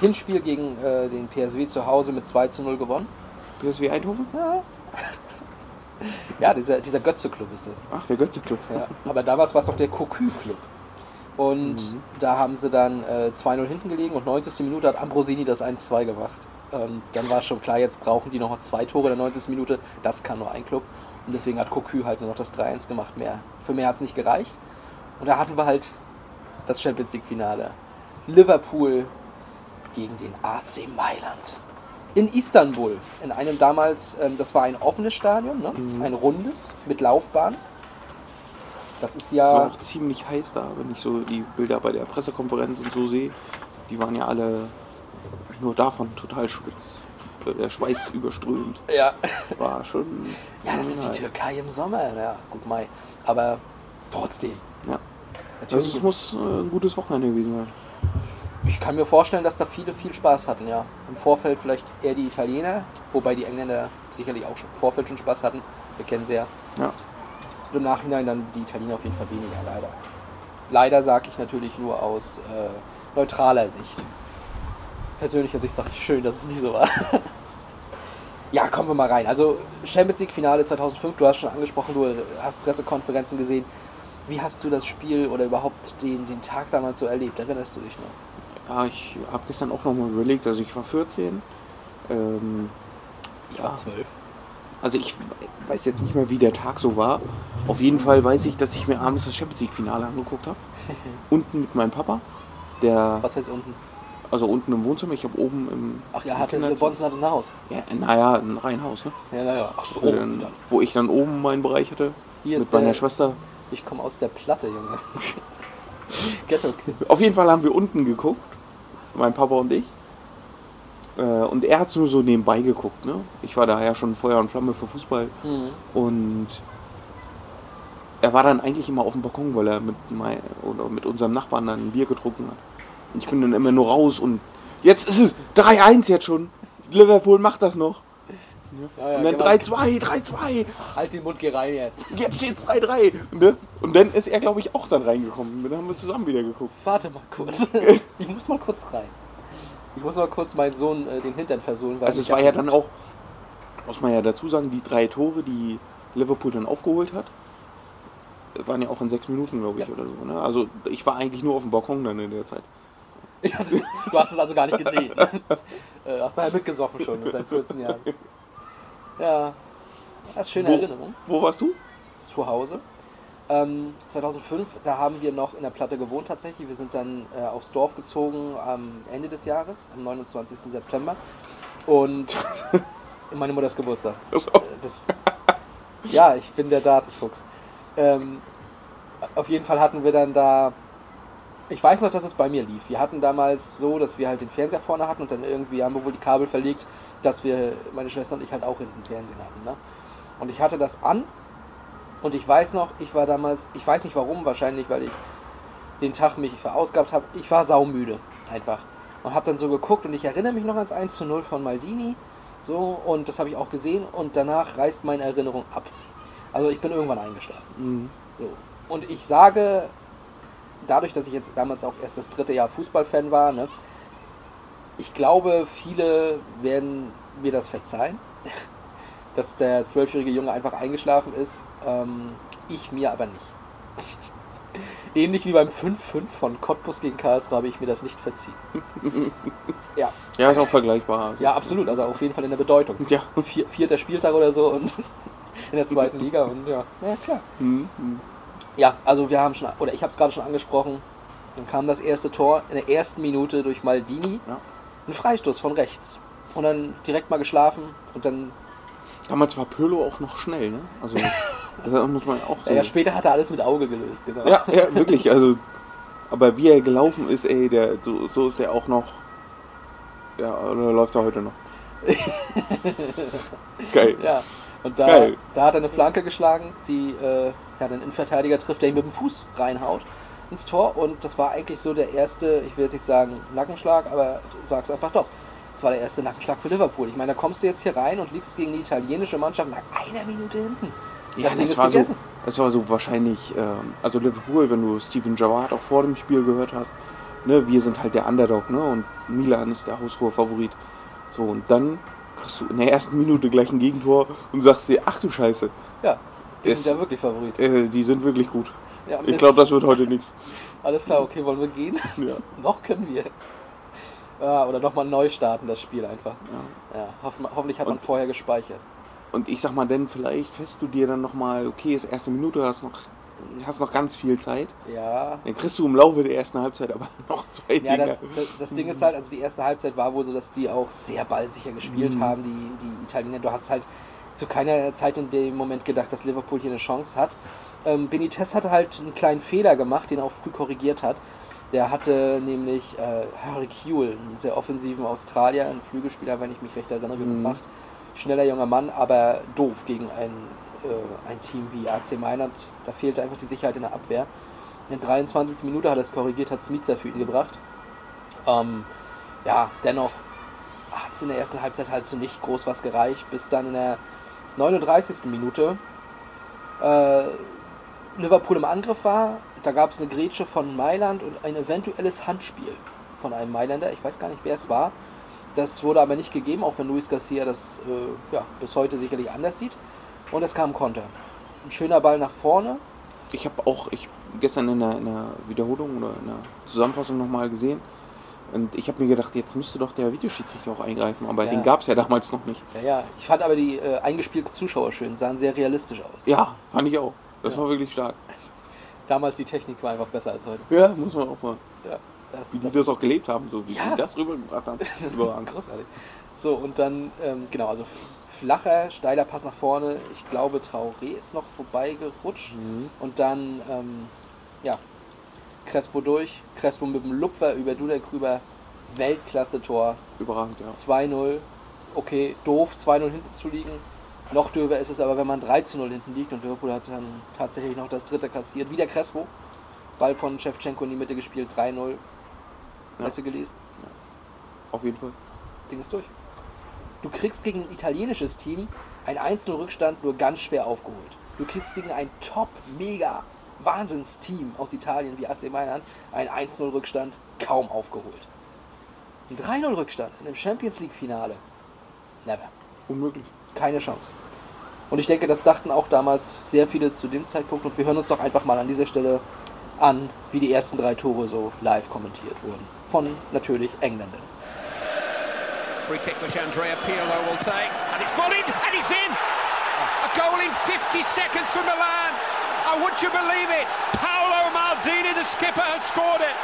Hinspiel gegen äh, den PSW zu Hause mit 2 zu 0 gewonnen. PSW Eindhoven? Ja. <laughs> Ja, dieser, dieser Götze-Club ist das. Ach, der Götze-Club. Ja, aber damals war es doch der Cocu-Club. Und Mhm. da haben sie dann äh, 2-0 hinten gelegen und 90. Minute hat Ambrosini das 1-2 gemacht. Und dann war schon klar, jetzt brauchen die noch zwei Tore in der 90. Minute. Das kann nur ein Club. Und deswegen hat Cocu halt nur noch das 3-1 gemacht. Mehr. Für mehr hat es nicht gereicht. Und da hatten wir halt das Champions League-Finale. Liverpool gegen den AC Mailand. In Istanbul, in einem damals, ähm, das war ein offenes Stadion, ne? Mhm. ein rundes mit Laufbahn. Das ist Es war ja, auch ziemlich heiß da, wenn ich so die Bilder bei der Pressekonferenz und so sehe. Die waren ja alle nur davon total schwitz. Der Schweiß überströmt. ja, War schon. ja, das ist die. Türkei im Sommer, ja, gut Mai, aber trotzdem. Ja. Natürlich Also es muss äh, ein gutes Wochenende gewesen sein. Ich kann mir vorstellen, dass da viele viel Spaß hatten, ja. Im Vorfeld vielleicht eher die Italiener, wobei die Engländer sicherlich auch schon im Vorfeld schon Spaß hatten. Wir kennen sie ja. Ja. Und im Nachhinein dann die Italiener auf jeden Fall weniger, leider. Leider sage ich natürlich nur aus äh, neutraler Sicht. Persönlicher Sicht sage ich schön, dass es nie so war. <laughs> ja, kommen wir mal rein. Also Champions League Finale 2005, du hast schon angesprochen, du hast Pressekonferenzen gesehen. Wie hast du das Spiel oder überhaupt den, den Tag damals so erlebt? Erinnerst du dich noch? Ja, ich habe gestern auch nochmal überlegt, also ich war 14. Ähm, Ich Ja. war zwölf. also ich weiß jetzt nicht mehr, wie der Tag so war. Auf jeden Fall weiß ich, dass ich mir abends das Champions League Finale angeguckt habe. <laughs> Unten mit meinem Papa. Der, Was heißt unten? also unten im Wohnzimmer, ich habe oben im, Ach ja, im hatte Bonzen hatte ein Haus. Ja, naja, ein Reihenhaus, ne? Ja, naja. Ach so. Wo, dann, wo ich dann oben meinen Bereich hatte. Hier mit ist der, meiner Schwester. Ich komme aus der Platte, Junge. <laughs> Ghetto Kid. Auf jeden Fall haben wir unten geguckt. Mein Papa und ich. Äh, Und er hat nur so nebenbei geguckt, ne? Ich war da ja schon Feuer und Flamme für Fußball. Mhm. Und er war dann eigentlich immer auf dem Balkon, weil er mit, mein, oder mit unserem Nachbarn dann ein Bier getrunken hat. Und ich bin dann immer nur raus und jetzt ist es 3-1 jetzt schon. Liverpool macht das noch. Ja, ja, und dann genau. 3-2, 3-2. Halt den Mund, geh rein jetzt. <laughs> Jetzt steht's 3-3. Ne? Und dann ist er, glaube ich, auch dann reingekommen. Dann haben wir zusammen wieder geguckt. Warte mal kurz. <laughs> ich muss mal kurz rein. Ich muss mal kurz meinen Sohn äh, den Hintern versohlen. Also es war ja dann auch, muss man ja dazu sagen, die drei Tore, die Liverpool dann aufgeholt hat, waren ja auch in sechs Minuten, glaube ich, Ja. oder so. Ne? Also ich war eigentlich nur auf dem Balkon dann in der Zeit. <laughs> Ja, du, hast es also gar nicht gesehen. äh, hast nachher mitgesoffen schon mit deinen 14 Jahren. Ja, das ist schöne Wo- Erinnerung. Wo warst du? zu Hause. Ähm, 2005, da haben wir noch in der Platte gewohnt tatsächlich. Wir sind dann äh, aufs Dorf gezogen am Ende des Jahres, am 29. September. Und <laughs> meine Mutters Geburtstag. Achso. Äh, Das, ja, ich bin der Datenfuchs. Ähm, auf jeden Fall hatten wir dann da. Ich weiß noch, dass es bei mir lief. Wir hatten damals so, dass wir halt den Fernseher vorne hatten und dann irgendwie haben wir wohl die Kabel verlegt, dass wir, meine Schwester und ich halt auch hinten Fernsehen hatten. Ne? Und ich hatte das an und ich weiß noch, ich war damals, ich weiß nicht warum, wahrscheinlich weil ich den Tag mich verausgabt habe. Ich war saumüde einfach und habe dann so geguckt und ich erinnere mich noch ans 1 zu 0 von Maldini. So, und das habe ich auch gesehen und danach reißt meine Erinnerung ab. Also ich bin irgendwann eingeschlafen. Mhm. So. Und ich sage, dadurch, dass ich jetzt damals auch erst das dritte Jahr Fußballfan war, ne, ich glaube, viele werden mir das verzeihen, <laughs> dass der zwölfjährige Junge einfach eingeschlafen ist. Ähm, ich mir aber nicht. <laughs> ähnlich wie beim 5-5 von Cottbus gegen Karlsruhe habe ich mir das nicht verziehen. <laughs> ja. Ja, ist auch vergleichbar. Ja, absolut. Also auf jeden Fall in der Bedeutung. Ja. Vier, vierter Spieltag oder so und in der zweiten Liga und ja, ja klar. Mhm. Ja, also wir haben schon, oder ich habe es gerade schon angesprochen, dann kam das erste Tor in der ersten Minute durch Maldini. Ja. Ein Freistoß von rechts. Und dann direkt mal geschlafen und dann, Damals war Pirlo auch noch schnell, ne? Also, <laughs> das muss man auch so. ja, später hat er alles mit Auge gelöst, genau. Ja, ja, wirklich. Also, aber wie er gelaufen ist, ey, der, so, so ist er auch noch. Ja, oder läuft er heute noch? <laughs> Geil. Ja, und da, Geil. da hat er eine Flanke geschlagen, die äh, ja, den Innenverteidiger trifft, der ihn mit dem Fuß reinhaut ins Tor. Und das war eigentlich so der erste, ich will jetzt nicht sagen Nackenschlag, aber sag's einfach doch. Das war der erste Nackenschlag für Liverpool. Ich meine, da kommst du jetzt hier rein und liegst gegen die italienische Mannschaft nach einer Minute hinten. Ja, das war, so, gegessen. das war so wahrscheinlich, ähm, also Liverpool, wenn du Steven Gerrard auch vor dem Spiel gehört hast, ne, wir sind halt der Underdog, ne, und Milan ist der haushohe Favorit. So, und dann kriegst du in der ersten Minute gleich ein Gegentor und sagst dir, ach du Scheiße, Ja, die Es- sind ja wirklich Favorit. äh, die sind wirklich gut. Ja, Ich glaube, das wird heute nichts. Alles klar, okay, wollen wir gehen? <laughs> Ja. <laughs> Noch können wir. Ja, oder nochmal neu starten, das Spiel einfach. Ja. Hoff, hoffentlich hat man Und- vorher gespeichert. Und ich sag mal, denn vielleicht fest du dir dann nochmal, okay, ist erste Minute, hast noch, hast noch ganz viel Zeit. Ja, Dann kriegst du im Laufe der ersten Halbzeit aber <laughs> noch zwei Ja, Dinger. das, das, das Ding ist halt, also die erste Halbzeit war wohl so, dass die auch sehr ballsicher gespielt Mhm. haben, die, die Italiener. Du hast halt zu keiner Zeit in dem Moment gedacht, dass Liverpool hier eine Chance hat. Ähm, Benitez hatte halt einen kleinen Fehler gemacht, den er auch früh korrigiert hat. Der hatte nämlich äh, Harry Kewell, einen sehr offensiven Australier, einen Flügelspieler, wenn ich mich recht erinnere, Mhm. gebracht. Schneller junger Mann, aber doof gegen ein, äh, ein Team wie AC Mailand. Da fehlte einfach die Sicherheit in der Abwehr. In der 23. Minute hat er es korrigiert, hat Smica für ihn gebracht. Ähm, ja, dennoch hat es in der ersten Halbzeit halt so nicht groß was gereicht, bis dann in der 39. Minute äh, Liverpool im Angriff war. Da gab es eine Grätsche von Mailand und ein eventuelles Handspiel von einem Mailänder. Ich weiß gar nicht, wer es war. Das wurde aber nicht gegeben, auch wenn Luis Garcia das äh, ja, bis heute sicherlich anders sieht. Und es kam Konter. Ein schöner Ball nach vorne. Ich habe auch ich gestern in der, in der Wiederholung oder in der Zusammenfassung nochmal gesehen. Und ich habe mir gedacht, jetzt müsste doch der Videoschiedsrichter auch eingreifen, aber Ja. den gab es ja damals noch nicht. Ja, ja. Ich fand aber die äh, eingespielten Zuschauer schön, sahen sehr realistisch aus. Ja, fand ich auch. Das Ja. war wirklich stark. Damals die Technik war einfach besser als heute. Ja, muss man auch mal. Ja, das, Wie die das auch gelebt haben, so wie Ja. die das rübergebracht haben. <laughs> Überragend. Großartig. So, und dann, ähm, genau, also flacher, steiler Pass nach vorne. Ich glaube, Traoré ist noch vorbeigerutscht. Mhm. Und dann, ähm, ja, Crespo durch. Crespo mit dem Lupfer über Dudek rüber. Weltklasse-Tor. Überragend, ja. 2-0. Okay, doof, 2-0 hinten zu liegen. Noch döver ist es aber, wenn man 3-0 hinten liegt und Liverpool hat dann tatsächlich noch das dritte kassiert. Wieder Crespo. Ball von Shevchenko in die Mitte gespielt, 3-0. Ja. Hast du gelesen? Auf jeden Fall. Ding ist durch. Du kriegst gegen ein italienisches Team einen 1-0-Rückstand nur ganz schwer aufgeholt. Du kriegst gegen ein top, mega, Wahnsinnsteam aus Italien wie AC Mailand einen 1-0-Rückstand kaum aufgeholt. Ein 3-0-Rückstand in einem Champions League-Finale. Never. Unmöglich. Keine Chance. Und ich denke, das dachten auch damals sehr viele zu dem Zeitpunkt. Und wir hören uns doch einfach mal an dieser Stelle an, wie die ersten drei Tore so live kommentiert wurden. Von natürlich Engländern. Free kick which Andrea Pirlo will take. And it's volleyed and it's in! A goal in 50 seconds from Milan. And would you believe it? Paolo Maldini, the skipper, has scored it.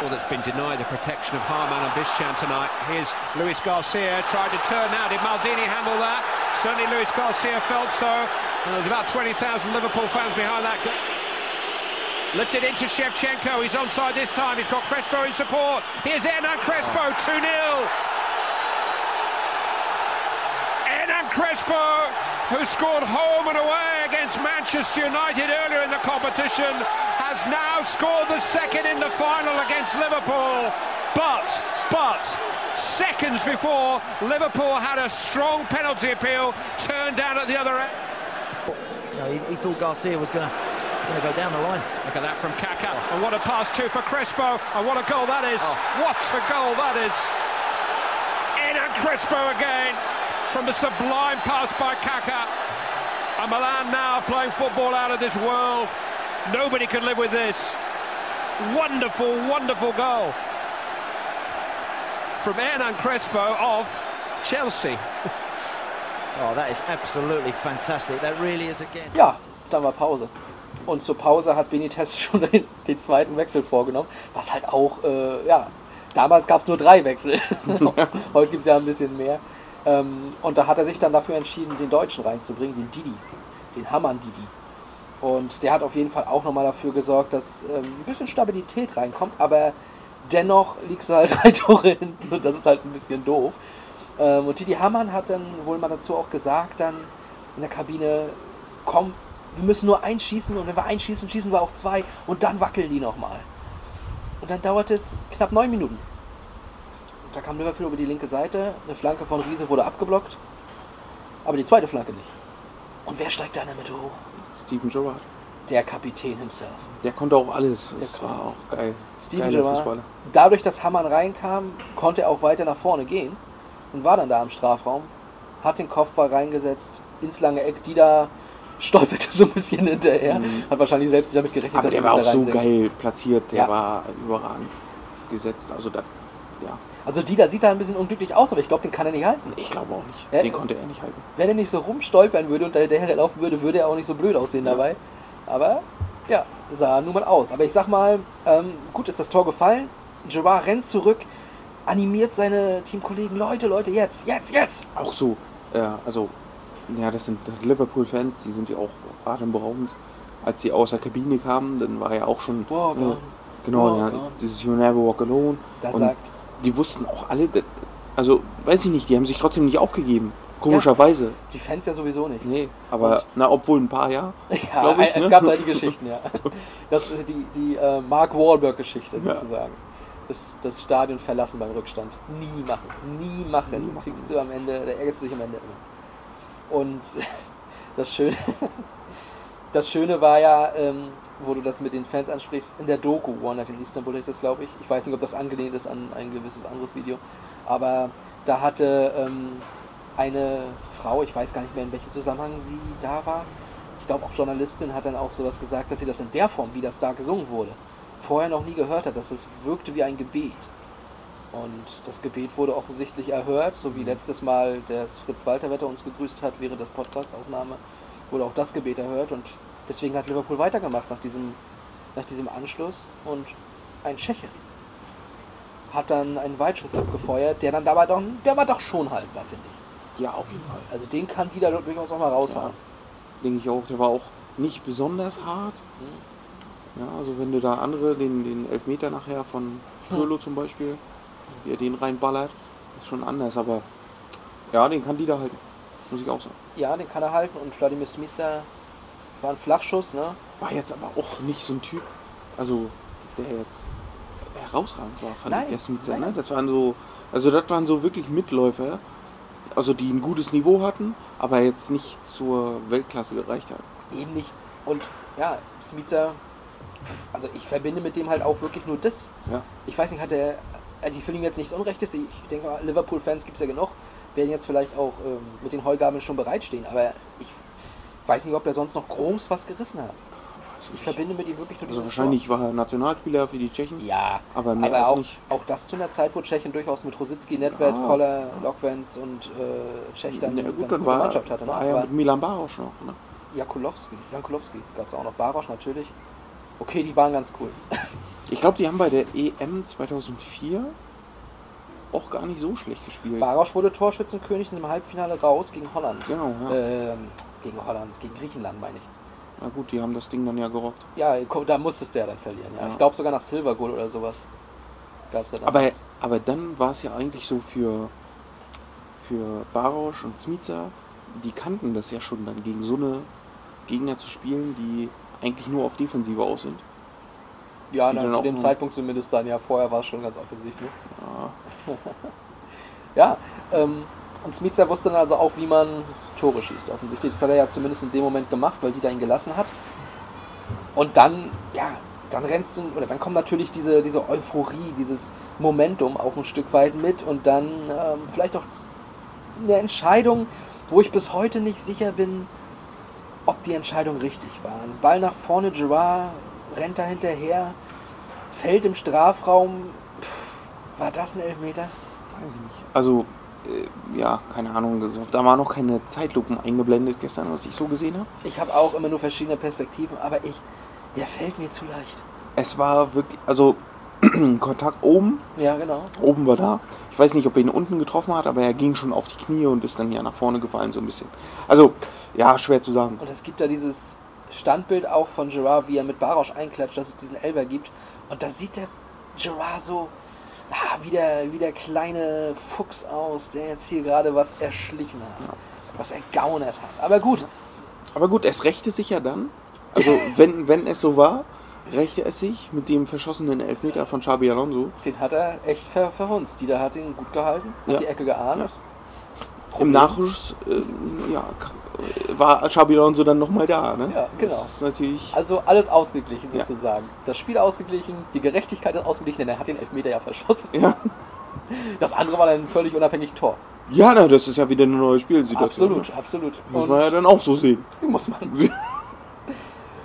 Well, that's been denied the protection of Harman and Bischan tonight. Here's Luis Garcia tried to turn now. Did Maldini handle that? Certainly Luis Garcia felt so. And there's about 20,000 Liverpool fans behind that. Lifted into Shevchenko. He's onside this time. He's got Crespo in support. Here's Hernan Crespo, 2 0. Hernan Crespo, who scored home and away against Manchester United earlier in the competition, has now scored the second in the final against Liverpool. But, but, seconds before, Liverpool had a strong penalty appeal turned down at the other end. Know, he, he thought Garcia was going to going to go down the line. Look at that from Kaká. And what a pass too for Crespo. And what a goal that is. Oh. What a goal that is. In and Crespo again from the sublime pass by Kaká. And Milan now playing football out of this world. Nobody can live with this. Wonderful, wonderful goal from Hernan Crespo of Chelsea. <laughs> Oh, that is absolutely fantastic. That really is again. Ja, dann war Pause. Und zur Pause hat Benitez <laughs> schon den, den zweiten Wechsel vorgenommen, was halt auch, äh, ja, damals gab es nur drei Wechsel. <laughs> Heute gibt es ja ein bisschen mehr. Ähm, und da hat er sich dann dafür entschieden, den Deutschen reinzubringen, den Didi, den Hammann Didi. Und der hat auf jeden Fall auch nochmal dafür gesorgt, dass ähm, ein bisschen Stabilität reinkommt, aber dennoch liegst du halt <laughs> drei Tore hinten und das ist halt ein bisschen doof. Ähm, und Didi Hammann hat dann wohl mal dazu auch gesagt, dann in der Kabine, komm, wir müssen nur eins schießen und wenn wir eins schießen, schießen wir auch zwei und dann wackeln die nochmal. Und dann dauert es knapp neun Minuten. Und da kam Liverpool über die linke Seite, eine Flanke von Riese wurde abgeblockt, aber die zweite Flanke nicht. Und wer steigt da in der Mitte hoch? Steven Gerrard. Der Kapitän himself. Der konnte auch alles. Das Der war konnte auch geil. Steven Gerrard. Dadurch, dass Hammann reinkam, konnte er auch weiter nach vorne gehen und war dann da im Strafraum, hat den Kopfball reingesetzt ins lange Eck, die da stolperte <laughs> so ein bisschen hinterher, Mhm. hat wahrscheinlich selbst nicht damit gerechnet, Aber dass der er war auch so geil platziert. Der Ja. war überragend gesetzt. Also da, ja. Also Dida sieht da ein bisschen unglücklich aus, aber ich glaube, den kann er nicht halten. Ich glaube auch nicht. Ja, Den konnte er nicht halten. Wenn er nicht so rumstolpern würde und dahinter laufen würde, würde er auch nicht so blöd aussehen dabei. Aber ja, sah nun mal aus. Aber ich sag mal, ähm, gut ist das Tor gefallen. Gerard rennt zurück, animiert seine Teamkollegen, Leute, Leute, jetzt, jetzt, jetzt. Auch so, ja, also, ja, das sind Liverpool-Fans, die sind ja auch atemberaubend. Als sie aus der Kabine kamen, dann war ja auch schon. Walk äh, genau, Walk ja, dieses You Never Walk Alone. Da sagt, die wussten auch alle, also, weiß ich nicht, die haben sich trotzdem nicht aufgegeben. Komischerweise. die Fans ja sowieso nicht. Nee, aber, Und- na, obwohl ein paar, ja. <laughs> Ja, ich, es ne? gab da die Geschichten, ja. <laughs> Das ist die, die äh, Mark Wahlberg-Geschichte Ja. sozusagen. Das, das Stadion verlassen beim Rückstand. Nie machen. Nie machen. Nie machen. Kriegst du am Ende, da ärgerst du dich am Ende immer. Und <laughs> das Schöne, das Schöne war ja, ähm, wo du das mit den Fans ansprichst, in der Doku One Night in Istanbul ist das, glaube ich. Ich weiß nicht, ob das angelehnt ist an ein gewisses anderes Video. Aber da hatte ähm, eine Frau, ich weiß gar nicht mehr in welchem Zusammenhang sie da war, ich glaube auch Journalistin hat dann auch sowas gesagt, dass sie das in der Form, wie das da gesungen wurde, vorher noch nie gehört hat, dass es wirkte wie ein Gebet. Und das Gebet wurde offensichtlich erhört, so wie letztes Mal der Fritz Walter Wetter uns gegrüßt hat während der Podcastaufnahme, wurde auch das Gebet erhört und deswegen hat Liverpool weitergemacht nach diesem, nach diesem Anschluss und ein Tscheche hat dann einen Weitschuss abgefeuert, der dann dabei doch, der war doch schon haltbar, finde ich. Ja, auf jeden Fall. Also den kann die da durchaus auch mal raushauen. Denke ich auch, der war auch nicht besonders hart. Hm. Ja, also wenn du da andere, den, den Elfmeter nachher von Pirlo zum Beispiel, wie er den reinballert, ist schon anders, aber ja, den kann die da halten. Muss ich auch sagen. Ja, den kann er halten und Vladimir Smica war ein Flachschuss, ne? War jetzt aber auch nicht so ein Typ, also der jetzt herausragend war, fand Nein, ich, der nein, ne? Das waren so, also das waren so wirklich Mitläufer, also die ein gutes Niveau hatten, aber jetzt nicht zur Weltklasse gereicht hat. Ähnlich. Und ja, Smica, also ich verbinde mit dem halt auch wirklich nur das. Ja. Ich weiß nicht, hat er, also ich will ihm jetzt nichts Unrechtes, ich denke mal, Liverpool-Fans gibt es ja genug, werden jetzt vielleicht auch ähm, mit den Heugabeln schon bereitstehen, aber ich weiß nicht, ob er sonst noch groß was gerissen hat. Ich verbinde mit ihm wirklich nur Also dieses wahrscheinlich war er Nationalspieler für die Tschechen, Tor. Ja, aber mehr aber auch nicht. auch das zu einer Zeit, wo Tschechien durchaus mit Rosicki, Nedved, Ja. Koller, Lokwenz und äh, Tschech dann Ja, eine gute war, Mannschaft hatte. Ne? war mit Milan Barosch noch. Ne? Jakulowski, Jankulowski gab es auch noch, Barosch natürlich. Okay, die waren ganz cool. Ich glaube, die haben bei der EM 2004 auch gar nicht so schlecht gespielt. Barosch wurde Torschützenkönig im Halbfinale raus gegen Holland. Genau, ja. Ähm, gegen Holland, gegen Griechenland meine ich. Na gut, die haben das Ding dann ja gerockt. Ja, da musstest du ja dann verlieren. Ja. Ja. Ich glaube sogar nach Silver Goal oder sowas. Gab es da Aber, aber dann war es ja eigentlich so für, für Barosch und Smica, die kannten das ja schon dann gegen so eine Gegner zu spielen, die eigentlich nur auf Defensive aus sind. Ja, na, dann zu dem Zeitpunkt zumindest dann, ja, vorher war es schon ganz offensiv. Ne? <laughs> Ja, ähm, und Smica wusste dann also auch, wie man Tore schießt, offensichtlich. Das hat er ja zumindest in dem Moment gemacht, weil die da ihn gelassen hat. Und dann, ja, dann rennst du, oder dann kommt natürlich diese, diese Euphorie, dieses Momentum auch ein Stück weit mit und dann ähm, vielleicht auch eine Entscheidung, wo ich bis heute nicht sicher bin, ob die Entscheidung richtig war. Ein Ball nach vorne, Gerard rennt da hinterher, fällt im Strafraum. War das ein Elfmeter? Weiß ich nicht. Also, äh, ja, keine Ahnung. das- Da waren noch keine Zeitlupen eingeblendet gestern, was ich so gesehen habe. Ich habe auch immer nur verschiedene Perspektiven, aber ich, der fällt mir zu leicht. Es war wirklich, also <clears throat> Kontakt oben, Ja, genau. oben war da. Ich weiß nicht, ob er ihn unten getroffen hat, aber er ging schon auf die Knie und ist dann ja nach vorne gefallen, so ein bisschen. Also, ja, schwer zu sagen. Und es gibt da dieses Standbild auch von Gerard, wie er mit Barosch einklatscht, dass es diesen Elber gibt. Und da sieht der Gerard so ah, wie, der, wie der kleine Fuchs aus, der jetzt hier gerade was erschlichen hat. Was ergaunert hat. Aber gut, Aber gut, es rächte sich ja dann. Also, <laughs> wenn, wenn es so war, rächte es sich mit dem verschossenen Elfmeter von Xabi Alonso. den hat er echt ver verhunzt. Dieter hat ihn gut gehalten, hat Ja. die Ecke geahnt. Im Nachschuss äh, ja, war Xabi Alonso dann nochmal da. Ne? Ja, genau. Das ist natürlich. Also alles ausgeglichen Ja. sozusagen. Das Spiel ausgeglichen, die Gerechtigkeit ist ausgeglichen, denn er hat den Elfmeter ja verschossen. Ja, <laughs> Das andere war dann ein völlig unabhängig Tor. ja na, das ist ja wieder eine neue Spielsituation. Absolut, absolut. Muss Und- man ja dann auch so sehen. <laughs> Muss man. <laughs>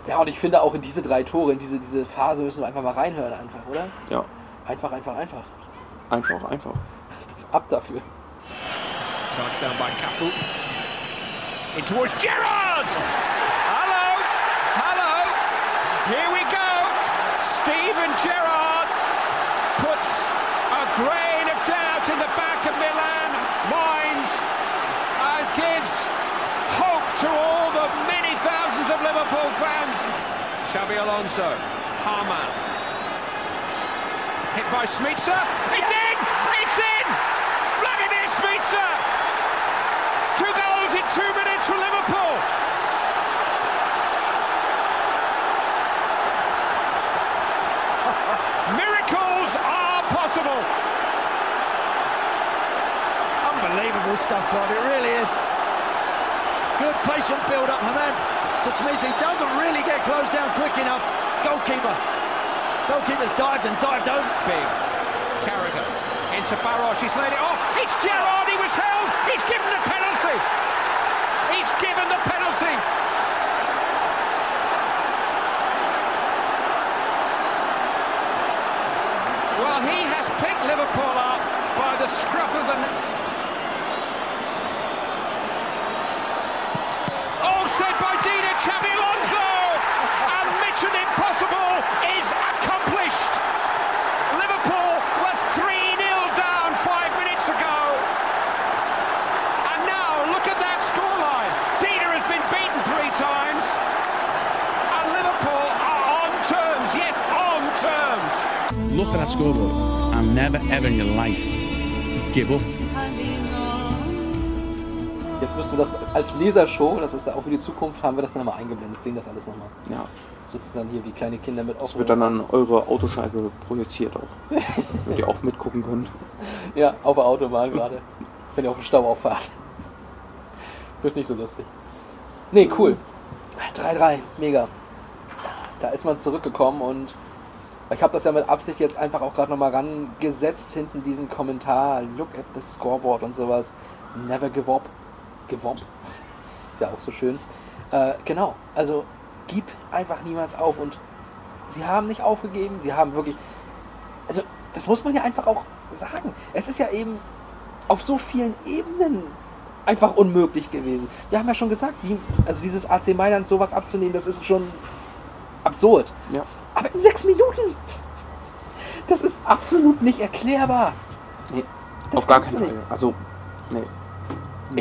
Ja, und ich finde auch in diese drei Tore, in diese, diese Phase müssen wir einfach mal reinhören, einfach, oder? Ja, Einfach, einfach, einfach. einfach, einfach. Ab dafür. Charged down by Cafu. In towards Gerrard! Hello! Hello! Here we go! Steven Gerrard puts a grain of doubt in the back of Milan minds and gives hope to all the many thousands of Liverpool fans. Xabi Alonso, Harman. Hit by Smitsa. It's in! It's in! Vladimir Smitsa! In two minutes for Liverpool. <laughs> Miracles are possible. Unbelievable stuff, Clive. It really is. Good patient build-up, Haman. To Smith, he doesn't really get closed down quick enough. Goalkeeper. Goalkeeper's dived and dived over. Big. Carragher into Barosh. He's laid it off. It's Gerrard. He was held. He's given the penalty. Given the penalty. Well, he has picked Liverpool up by the scruff of the neck. Ever in your life give up. Jetzt müssen wir das als Lesershow, das ist auch für die Zukunft, haben wir das dann nochmal eingeblendet, sehen das alles nochmal. Ja, Sitzen dann hier wie kleine Kinder mit das offenen wird dann an eure Autoscheibe projiziert auch. <laughs> Damit ihr auch mitgucken könnt. Ja, auf der Autobahn gerade. Wenn ihr auf den Stau auffahrt. Wird nicht so lustig. Nee, cool. 3-3, mega. Da ist man zurückgekommen und ich habe das ja mit Absicht jetzt einfach auch gerade nochmal rangesetzt, hinten diesen Kommentar, look at the scoreboard und sowas. Never give up. Give up. Ist ja auch so schön. Äh, genau, also gib einfach niemals auf und sie haben nicht aufgegeben, sie haben wirklich, also das muss man ja einfach auch sagen. Es ist ja eben auf so vielen Ebenen einfach unmöglich gewesen. Wir haben ja schon gesagt, wie, also dieses AC Mailand sowas abzunehmen, das ist schon absurd. Ja. Aber in sechs Minuten, das ist absolut nicht erklärbar. Nee, Das auf gar keinen Fall. Also, nee.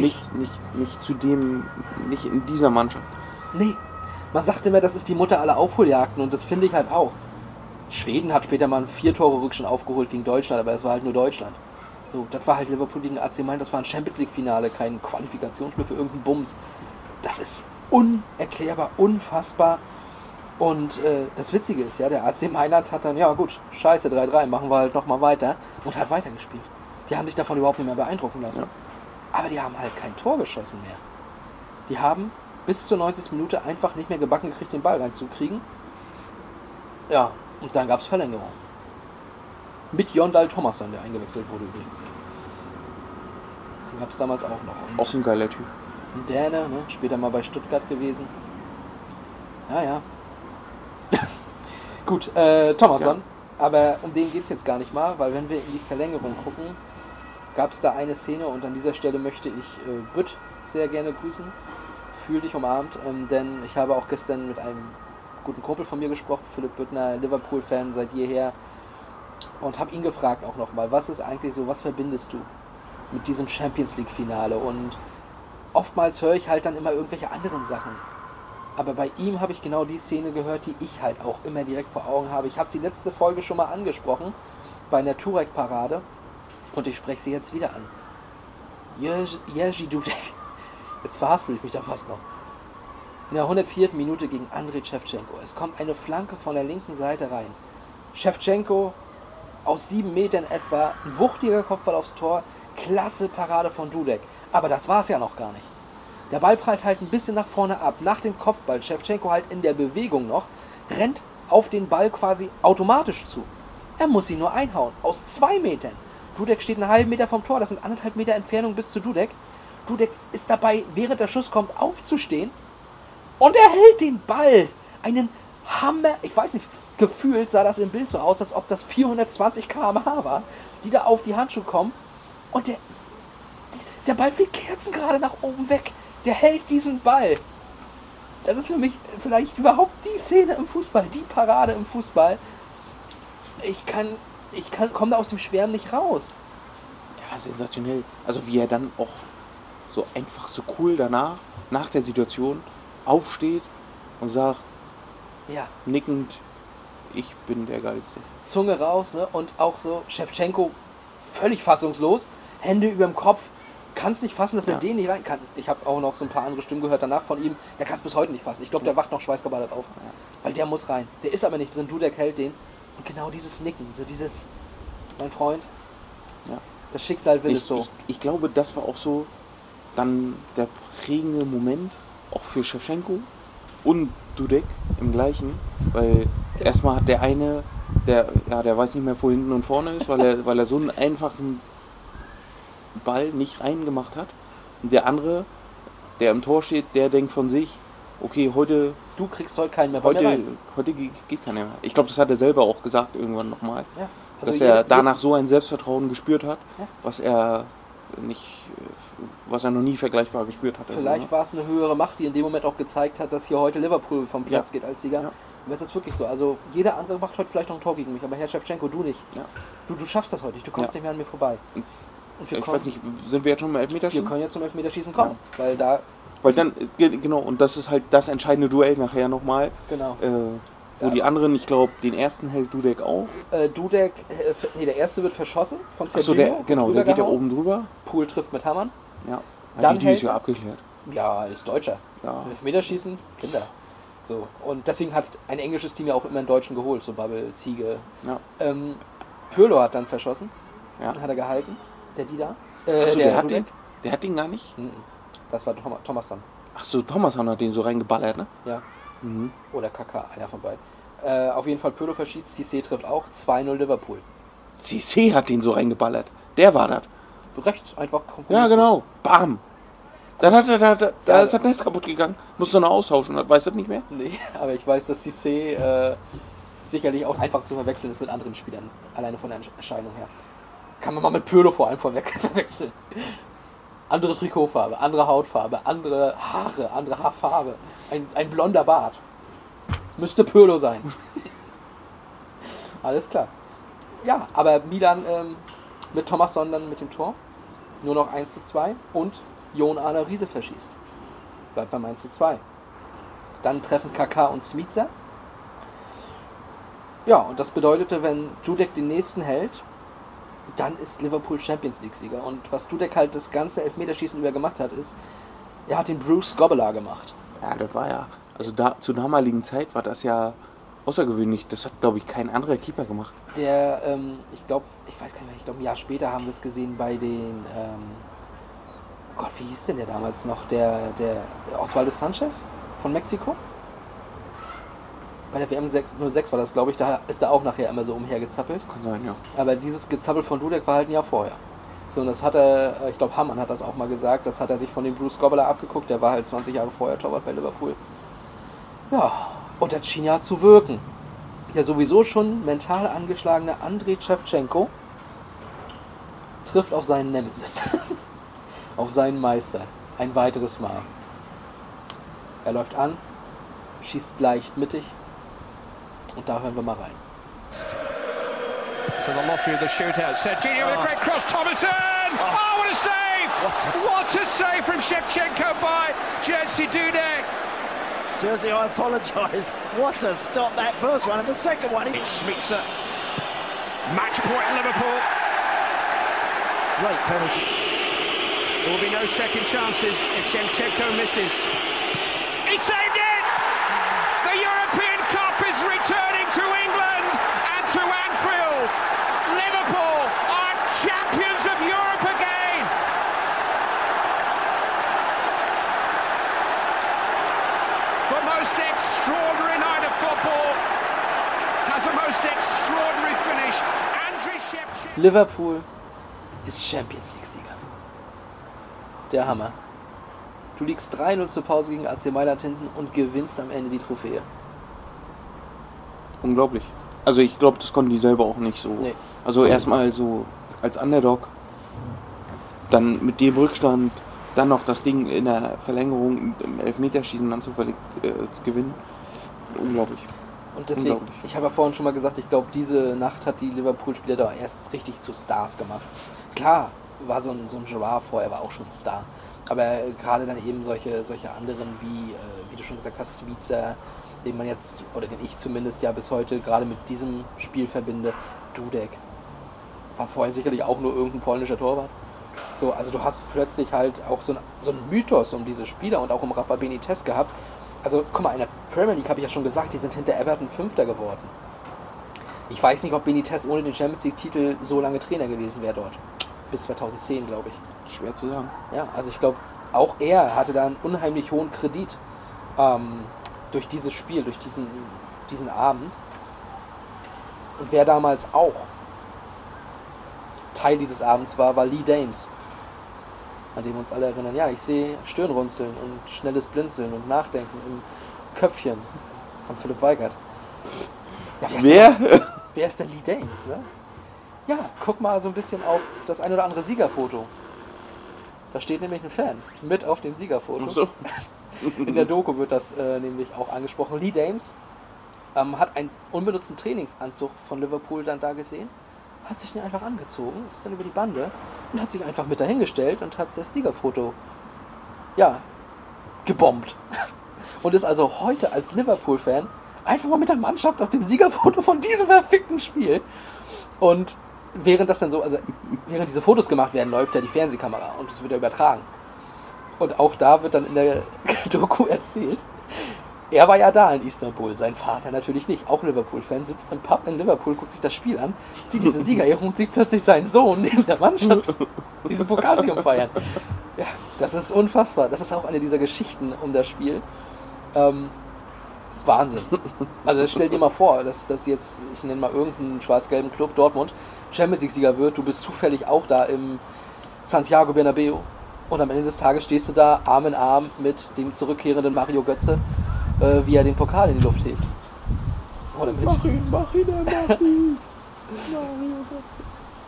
Nicht, nicht, nicht zu dem, nicht in dieser Mannschaft. Nee. Man sagt immer, das ist die Mutter aller Aufholjagden und das finde ich halt auch. Schweden hat später mal einen vier Tore Rückstand aufgeholt gegen Deutschland, aber es war halt nur Deutschland. So, das war halt Liverpool gegen AC Mailand, das war ein Champions League Finale, kein Qualifikationsspiel für irgendeinen Bums. Das ist unerklärbar, unfassbar. Und äh, das Witzige ist ja, der AC Mailand hat dann, ja gut, scheiße, 3-3, machen wir halt nochmal weiter und hat weitergespielt. Die haben sich davon überhaupt nicht mehr beeindrucken lassen. Ja. Aber die haben halt kein Tor geschossen mehr. Die haben bis zur 90. Minute einfach nicht mehr gebacken gekriegt, den Ball reinzukriegen. Ja, und dann gab es Verlängerung. Mit Jondal Thomasson, der eingewechselt wurde übrigens. Den gab es damals auch noch. Auch ein geiler Typ. ein Däne, ne, später mal bei Stuttgart gewesen. Ja, ja. Gut, äh, Thomasson. Aber um den geht es jetzt gar nicht mal, weil wenn wir in die Verlängerung gucken, gab es da eine Szene und an dieser Stelle möchte ich äh, Bütt sehr gerne grüßen. Fühl dich umarmt, ähm, denn ich habe auch gestern mit einem guten Kumpel von mir gesprochen, Philipp Büttner, Liverpool-Fan seit jeher, und habe ihn gefragt auch nochmal, was ist eigentlich so, was verbindest du mit diesem Champions League-Finale? Und oftmals höre ich halt dann immer irgendwelche anderen Sachen. Aber bei ihm habe ich genau die Szene gehört, die ich halt auch immer direkt vor Augen habe. Ich habe sie letzte Folge schon mal angesprochen, bei einer Turek-Parade. Und ich spreche sie jetzt wieder an. Jerzy Dudek. Jetzt verhaspel ich mich da fast noch. In der 104. Minute gegen Andrei Shevchenko. Es kommt eine Flanke von der linken Seite rein. Shevchenko aus sieben Metern etwa, ein wuchtiger Kopfball aufs Tor, klasse Parade von Dudek. Aber das war es ja noch gar nicht. Der Ball prallt halt ein bisschen nach vorne ab. Nach dem Kopfball, Shevchenko halt in der Bewegung noch, rennt auf den Ball quasi automatisch zu. Er muss ihn nur einhauen, aus zwei Metern. Dudek steht einen halben Meter vom Tor, das sind anderthalb Meter Entfernung bis zu Dudek. Dudek ist dabei, während der Schuss kommt, aufzustehen und er hält den Ball. Einen Hammer, ich weiß nicht, gefühlt sah das im Bild so aus, als ob das 420 km/h war, die da auf die Handschuhe kommen. Und der, der Ball fliegt kerzengerade nach oben weg. Der hält diesen Ball. Das ist für mich vielleicht überhaupt die Szene im Fußball, die Parade im Fußball. Ich kann, ich kann, komme da aus dem Schwärmen nicht raus. Ja, sensationell. Also wie er dann auch so einfach so cool danach, nach der Situation, aufsteht und sagt, Ja. nickend, ich bin der Geilste. Zunge raus, ne? Und auch so Shevchenko völlig fassungslos, Hände über dem Kopf, kann es nicht fassen, dass er Ja. den nicht rein kann. Ich habe auch noch so ein paar andere Stimmen gehört danach von ihm, der kann es bis heute nicht fassen. Ich glaube, der wacht noch schweißgebadet auf. Weil der muss rein. Der ist aber nicht drin, du, der hält den. Und genau dieses Nicken, so dieses, mein Freund, Ja. das Schicksal will Ich, es so. ich, ich glaube, das war auch so dann der prägende Moment, auch für Shevchenko und Dudek im gleichen, weil erstmal hat der eine, der, ja, der weiß nicht mehr, wo hinten und vorne ist, weil er, weil er so einen einfachen Ball nicht reingemacht hat. Und der andere, der im Tor steht, der denkt von sich, okay, heute, Du kriegst heute keinen mehr mir heute, rein. heute ge- geht keiner mehr. Ich glaube, das hat er selber auch gesagt irgendwann nochmal. Ja. Also dass je- er danach so ein Selbstvertrauen gespürt hat, Ja. was er nicht, was er noch nie vergleichbar gespürt hatte. Vielleicht so, ne? war es eine höhere Macht, die in dem Moment auch gezeigt hat, dass hier heute Liverpool vom Platz Ja. geht als Sieger. Ja. Und das ist wirklich so. Also jeder andere macht heute vielleicht noch ein Tor gegen mich, aber Herr Shevchenko, du nicht. Ja. Du, du schaffst das heute nicht. Du kommst nicht mehr an mir vorbei. Wir, Ich kommen, weiß nicht, sind wir jetzt schon mal wir Elfmeterschießen? können jetzt zum Elfmeterschießen kommen. Weil da, Weil dann, ge- genau, und das ist halt das entscheidende Duell nachher nochmal, genau. äh, wo Ja. die anderen, ich glaube, den ersten hält Dudek auch. Äh, Dudek, äh, nee, der erste wird verschossen von Achso, Zerbrino, der, genau, der geht ja oben drüber. Pool trifft mit Hammern. Ja, Dann ja die, die ist ja abgeklärt. Ja, ist Deutscher. Ja. Elfmeterschießen, Kinder. So. Und deswegen hat ein englisches Team ja auch immer einen Deutschen geholt, so Babbel, Ziege. Ja. Ähm, Pirlo hat dann verschossen. Ja. Hat er gehalten. Der Dida. Äh, Achso, der, hat Dudek. den, der hat den gar nicht? Mhm. Das war Thomas, Thomasson. Achso, Thomas hat den so reingeballert, ne? Ja. Mhm. Oder Kaka, einer von beiden. Äh, auf jeden Fall Pirlo verschießt, Cissé trifft auch. 2-0 Liverpool. Cissé hat den so reingeballert. Der war das. Rechts einfach Ja, kompromisslos. genau. Bam. Dann hat er, da, da, da Ja. ist das Netz kaputt gegangen. Musste noch austauschen. Weißt du das nicht mehr? Nee, <laughs> aber ich weiß, dass Cissé äh, sicherlich auch einfach zu verwechseln ist mit anderen Spielern. Alleine von der Erscheinung her. Kann man mal mit Pirlo vor allem <laughs> verwechseln. Andere Trikotfarbe, andere Hautfarbe, andere Haare, andere Haarfarbe. Ein, ein blonder Bart. Müsste Pirlo sein. <laughs> Alles klar. Ja, aber Milan ähm, mit Thomas Sondern mit dem Tor. Nur noch 1 zu 2 und Jon Arne Riese verschießt. Bleibt beim 1 zu 2. Dann treffen Kaká und Smica. Ja, und das bedeutete, wenn Dudek den nächsten hält, dann ist Liverpool Champions League-Sieger. Und was Dudek halt das ganze Elfmeterschießen über gemacht hat, ist, er hat den Bruce Gobbeler gemacht. Ja, das war ja. Also da, zur damaligen Zeit war das ja außergewöhnlich. Das hat, glaube ich, kein anderer Keeper gemacht. Der, ähm, ich glaube, ich weiß gar nicht mehr, ich glaube, ein Jahr später haben wir es gesehen bei den, ähm, Gott, wie hieß denn der damals noch? Der, der, der Osvaldo Sanchez von Mexiko? Bei der WM 6, 06 war das, glaube ich, da ist er auch nachher immer so umhergezappelt. Kann sein, ja. Aber dieses Gezappel von Dudek war halt ein Jahr vorher. So, und das hat er, ich glaube, Hamann hat das auch mal gesagt, das hat er sich von dem Bruce Gobbeler abgeguckt, der war halt 20 Jahre vorher Torwart bei Liverpool. Ja, Und der schien ja zu wirken. Der sowieso schon mental angeschlagene Andrei Shevchenko trifft auf seinen Nemesis. <laughs> auf seinen Meister. Ein weiteres Mal. Er läuft an, schießt leicht mittig. Und da hören wir mal rein. To the lottery of the shootout. Serginho with a great ah. cross. Thomason! Ah. Oh, what a save! What a What a save from Shevchenko by Jerzy Dudek. Jersey, I apologise. What a stop that first one and the second one. he- It's Schmitzer. Match point Liverpool. Great penalty. There will be no second chances if Shevchenko misses. He saved it! Liverpool ist Champions League-Sieger. Der Hammer. Du liegst 3-0 zur Pause gegen AC Mailand hinten und gewinnst am Ende die Trophäe. Unglaublich. Also ich glaube, das konnten die selber auch nicht so. Nee. Also erstmal so als Underdog, dann mit dem Rückstand, dann noch das Ding in der Verlängerung im Elfmeterschießen dann zu verli- äh, gewinnen. Unglaublich. Und deswegen, ich habe ja vorhin schon mal gesagt, ich glaube, diese Nacht hat die Liverpool-Spieler da erst richtig zu Stars gemacht. Klar, war so ein, so ein Gerard vorher, war auch schon ein Star. Aber äh, gerade dann eben solche, solche anderen wie, äh, wie du schon gesagt hast, Switzer, den man jetzt, oder den ich zumindest ja bis heute gerade mit diesem Spiel verbinde, Dudek. War vorher sicherlich auch nur irgendein polnischer Torwart. So, also du hast plötzlich halt auch so ein, so ein Mythos um diese Spieler und auch um Rafa Benitez gehabt. Also, guck mal, in der Premier League habe ich ja schon gesagt, die sind hinter Everton Fünfter geworden. Ich weiß nicht, ob Benitez ohne den Champions League-Titel so lange Trainer gewesen wäre dort. Bis 2010, glaube ich. Schwer zu sagen. Ja, also ich glaube, auch er hatte da einen unheimlich hohen Kredit ähm, durch dieses Spiel, durch diesen, diesen Abend. Und wer damals auch Teil dieses Abends war, war Lee Dames. An dem wir uns alle erinnern. Ja, ich sehe Stirnrunzeln und schnelles Blinzeln und Nachdenken im Köpfchen von Philipp Weigert. Ja, wer? Ist Wer? denn, wer ist denn Lee Dames, ne? Ja, guck mal so ein bisschen auf das ein oder andere Siegerfoto. Da steht nämlich ein Fan mit auf dem Siegerfoto. So. <laughs> In der Doku wird das äh, nämlich auch angesprochen. Lee Dames ähm, hat einen unbenutzten Trainingsanzug von Liverpool dann da gesehen, hat sich den einfach angezogen, ist dann über die Bande und hat sich einfach mit dahingestellt und hat das Siegerfoto, ja, gebombt. Und ist also heute als Liverpool-Fan einfach mal mit der Mannschaft auf dem Siegerfoto von diesem verfickten Spiel. Und während das dann so, also während diese Fotos gemacht werden, läuft ja die Fernsehkamera und es wird ja übertragen. Und auch da wird dann in der <laughs> Doku erzählt, er war ja da in Istanbul, sein Vater natürlich nicht, auch Liverpool-Fan, sitzt im Pub in Liverpool, guckt sich das Spiel an, sieht diese <laughs> Siegerehrung und sieht plötzlich seinen Sohn neben der Mannschaft diesen Pokaltriumph feiern. Ja, das ist unfassbar. Das ist auch eine dieser Geschichten um das Spiel. Ähm, Wahnsinn. Also stell dir mal vor, dass das jetzt, ich nenne mal irgendeinen schwarz-gelben Club, Dortmund, Champions League-Sieger wird, du bist zufällig auch da im Santiago Bernabeu und am Ende des Tages stehst du da Arm in Arm mit dem zurückkehrenden Mario Götze, äh, wie er den Pokal in die Luft hebt. Oder mit Mach ihn, mach ihn, er mach ihn.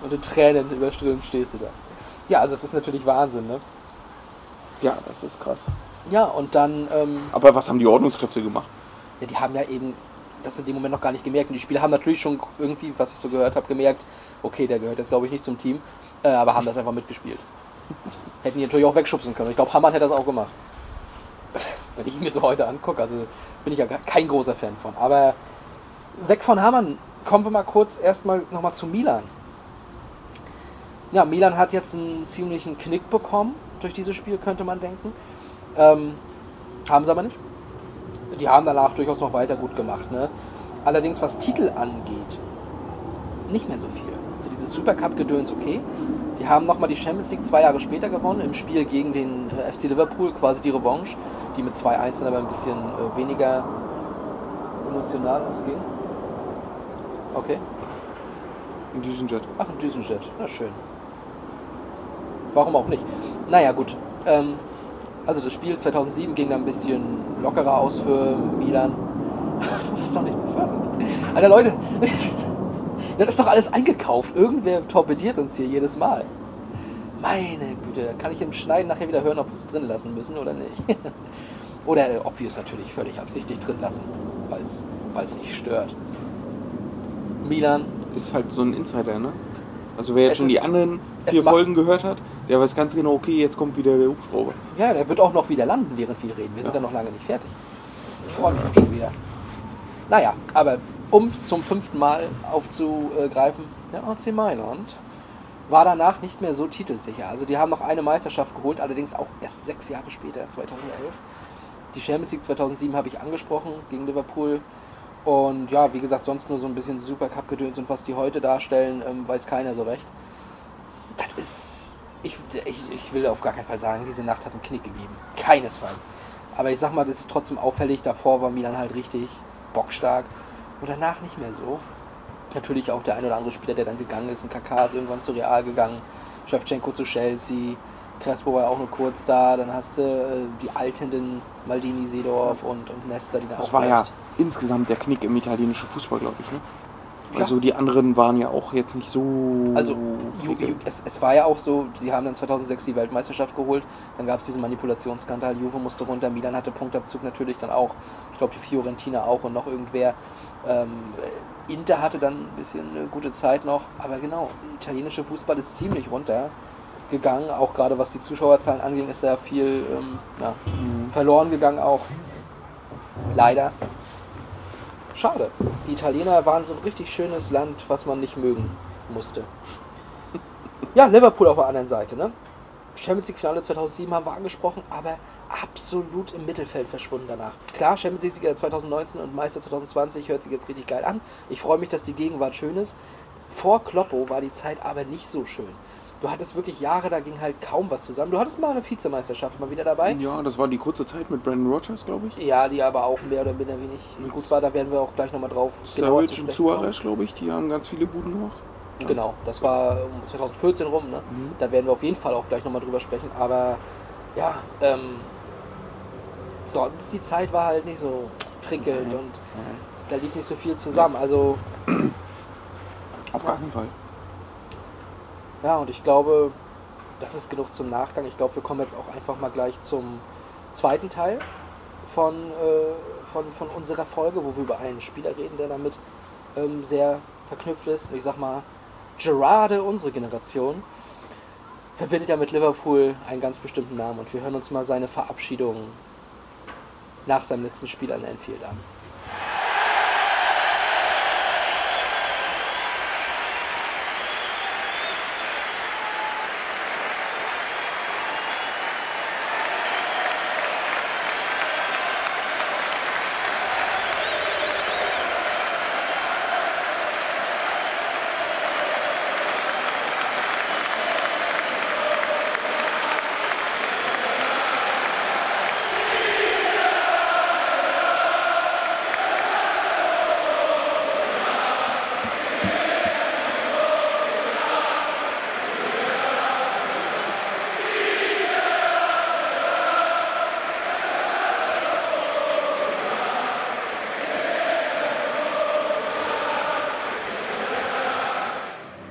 und in Tränen überströmt stehst du da. Ja, also es ist natürlich Wahnsinn, ne? Ja, das ist krass. Ja, und dann, ähm, Aber was haben die Ordnungskräfte gemacht? ja, die haben ja eben das in dem Moment noch gar nicht gemerkt. Und die Spieler haben natürlich schon irgendwie, was ich so gehört habe, gemerkt, okay, der gehört jetzt glaube ich nicht zum Team, äh, aber haben das einfach mitgespielt. <laughs> Hätten die natürlich auch wegschubsen können. Ich glaube, Hammann hätte das auch gemacht. Wenn ich mir so heute angucke, also bin ich ja kein großer Fan von. Aber weg von Hammann, kommen wir mal kurz erstmal nochmal zu Milan. Ja, Milan hat jetzt einen ziemlichen Knick bekommen durch dieses Spiel, könnte man denken. Ähm, haben sie aber nicht. Die haben danach durchaus noch weiter gut gemacht. Ne? Allerdings, was Titel angeht, nicht mehr so viel. Also dieses Supercup-Gedöns okay. Die haben nochmal die Champions League zwei Jahre später gewonnen, im Spiel gegen den äh, FC Liverpool, quasi die Revanche, die mit 2-1 dann aber ein bisschen äh, weniger emotional ausging. Okay. In diesem Jet. Ach, ein Düsenjet. Na schön. Warum auch nicht? Naja, gut. Ähm, also das Spiel 2007 ging dann ein bisschen lockerer aus für Milan. <laughs> Das ist doch nicht zu fassen. Alter Leute, <laughs> das ist doch alles eingekauft. Irgendwer torpediert uns hier jedes Mal. Meine Güte, kann ich im Schneiden nachher wieder hören, ob wir es drin lassen müssen oder nicht. <laughs> oder äh, ob wir es natürlich völlig absichtlich drin lassen, weil es nicht stört. Milan. Ist halt so ein Insider, ne? Also wer jetzt schon die anderen vier Folgen gehört hat, der weiß ganz genau, okay, jetzt kommt wieder der Hubschrauber. Ja, der wird auch noch wieder landen, während wir reden. Wir sind Ja. ja noch lange nicht fertig. Ich freue mich auch schon wieder. Naja, aber um es zum fünften Mal aufzugreifen, der AC Mailand war danach nicht mehr so titelsicher. Also die haben noch eine Meisterschaft geholt, allerdings auch erst sechs Jahre später, 2011. Die Champions League 2007 habe ich angesprochen gegen Liverpool. Und ja, wie gesagt, sonst nur so ein bisschen Supercup-Gedöns und was die heute darstellen, ähm, weiß keiner so recht. Das ist. Ich, ich, ich will auf gar keinen Fall sagen, diese Nacht hat einen Knick gegeben. Keinesfalls. Aber ich sag mal, das ist trotzdem auffällig. Davor war Milan halt richtig bockstark. Und danach nicht mehr so. Natürlich auch der ein oder andere Spieler, der dann gegangen ist. Ein KK ist irgendwann zu Real gegangen. Shevchenko zu Chelsea. Crespo war ja auch nur kurz da. Dann hast du äh, die altenden Maldini, Seedorf und, und Nesta, die da Das auch war ja insgesamt der Knick im italienischen Fußball, glaube ich. Ne? Ja. Also die anderen waren ja auch jetzt nicht so. Also Ju- Ju- es, es war ja auch so, die haben dann 2006 die Weltmeisterschaft geholt, dann gab es diesen Manipulationsskandal, Juve musste runter, Milan hatte Punktabzug natürlich dann auch, ich glaube die Fiorentina auch und noch irgendwer. Ähm, Inter hatte dann ein bisschen eine gute Zeit noch, aber genau, italienischer Fußball ist ziemlich runter gegangen, auch gerade was die Zuschauerzahlen anging, ist da viel ähm, ja, verloren gegangen auch. Leider. Schade. Die Italiener waren so ein richtig schönes Land, was man nicht mögen musste. <laughs> Ja, Liverpool auf der anderen Seite, ne? Champions League Finale 2007 haben wir angesprochen, aber absolut im Mittelfeld verschwunden danach. Klar, Champions League Sieger 2019 und Meister 2020 hört sich jetzt richtig geil an. Ich freue mich, dass die Gegenwart schön ist. Vor Kloppo war die Zeit aber nicht so schön. Du hattest wirklich Jahre, da ging halt kaum was zusammen. Du hattest mal eine Vizemeisterschaft mal wieder dabei. Ja, das war die kurze Zeit mit Brandon Rogers, glaube ich. Ja, die aber auch mehr oder minder wenig gut war. Da werden wir auch gleich nochmal drauf Sturridge und. Suarez, glaube ich, die haben ganz viele Buden gemacht. Ja. Genau, das war um 2014 rum, ne? Mhm. Da werden wir auf jeden Fall auch gleich nochmal drüber sprechen. Aber ja, ähm, sonst die Zeit war halt nicht so prickelnd Nein. und da lief nicht so viel zusammen. Also Auf gar keinen Fall. ja, und ich glaube, das ist genug zum Nachgang. Ich glaube, wir kommen jetzt auch einfach mal gleich zum zweiten Teil von, äh, von, von unserer Folge, wo wir über einen Spieler reden, der damit ähm, sehr verknüpft ist. Und ich sag mal, Gerarde, unsere Generation, verbindet ja mit Liverpool einen ganz bestimmten Namen. Und wir hören uns mal seine Verabschiedung nach seinem letzten Spiel an Anfield an.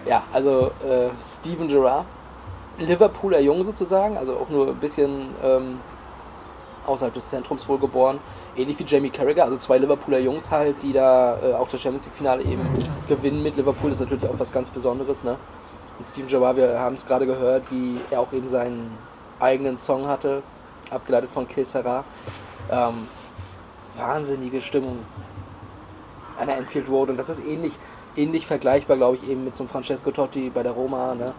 Ja, also äh, Steven Gerrard, Liverpooler Jung sozusagen, also auch nur ein bisschen ähm, außerhalb des Zentrums wohl geboren. Ähnlich wie Jamie Carragher, also zwei Liverpooler Jungs halt, die da äh, auch das Champions League Finale eben gewinnen mit Liverpool, ist natürlich auch was ganz Besonderes, ne? Und Steven Gerrard, wir haben es gerade gehört, wie er auch eben seinen eigenen Song hatte, abgeleitet von Kill. Ähm, wahnsinnige Stimmung an der Enfield Road und das ist ähnlich, ähnlich vergleichbar, glaube ich, eben mit so einem Francesco Totti bei der Roma. Ne?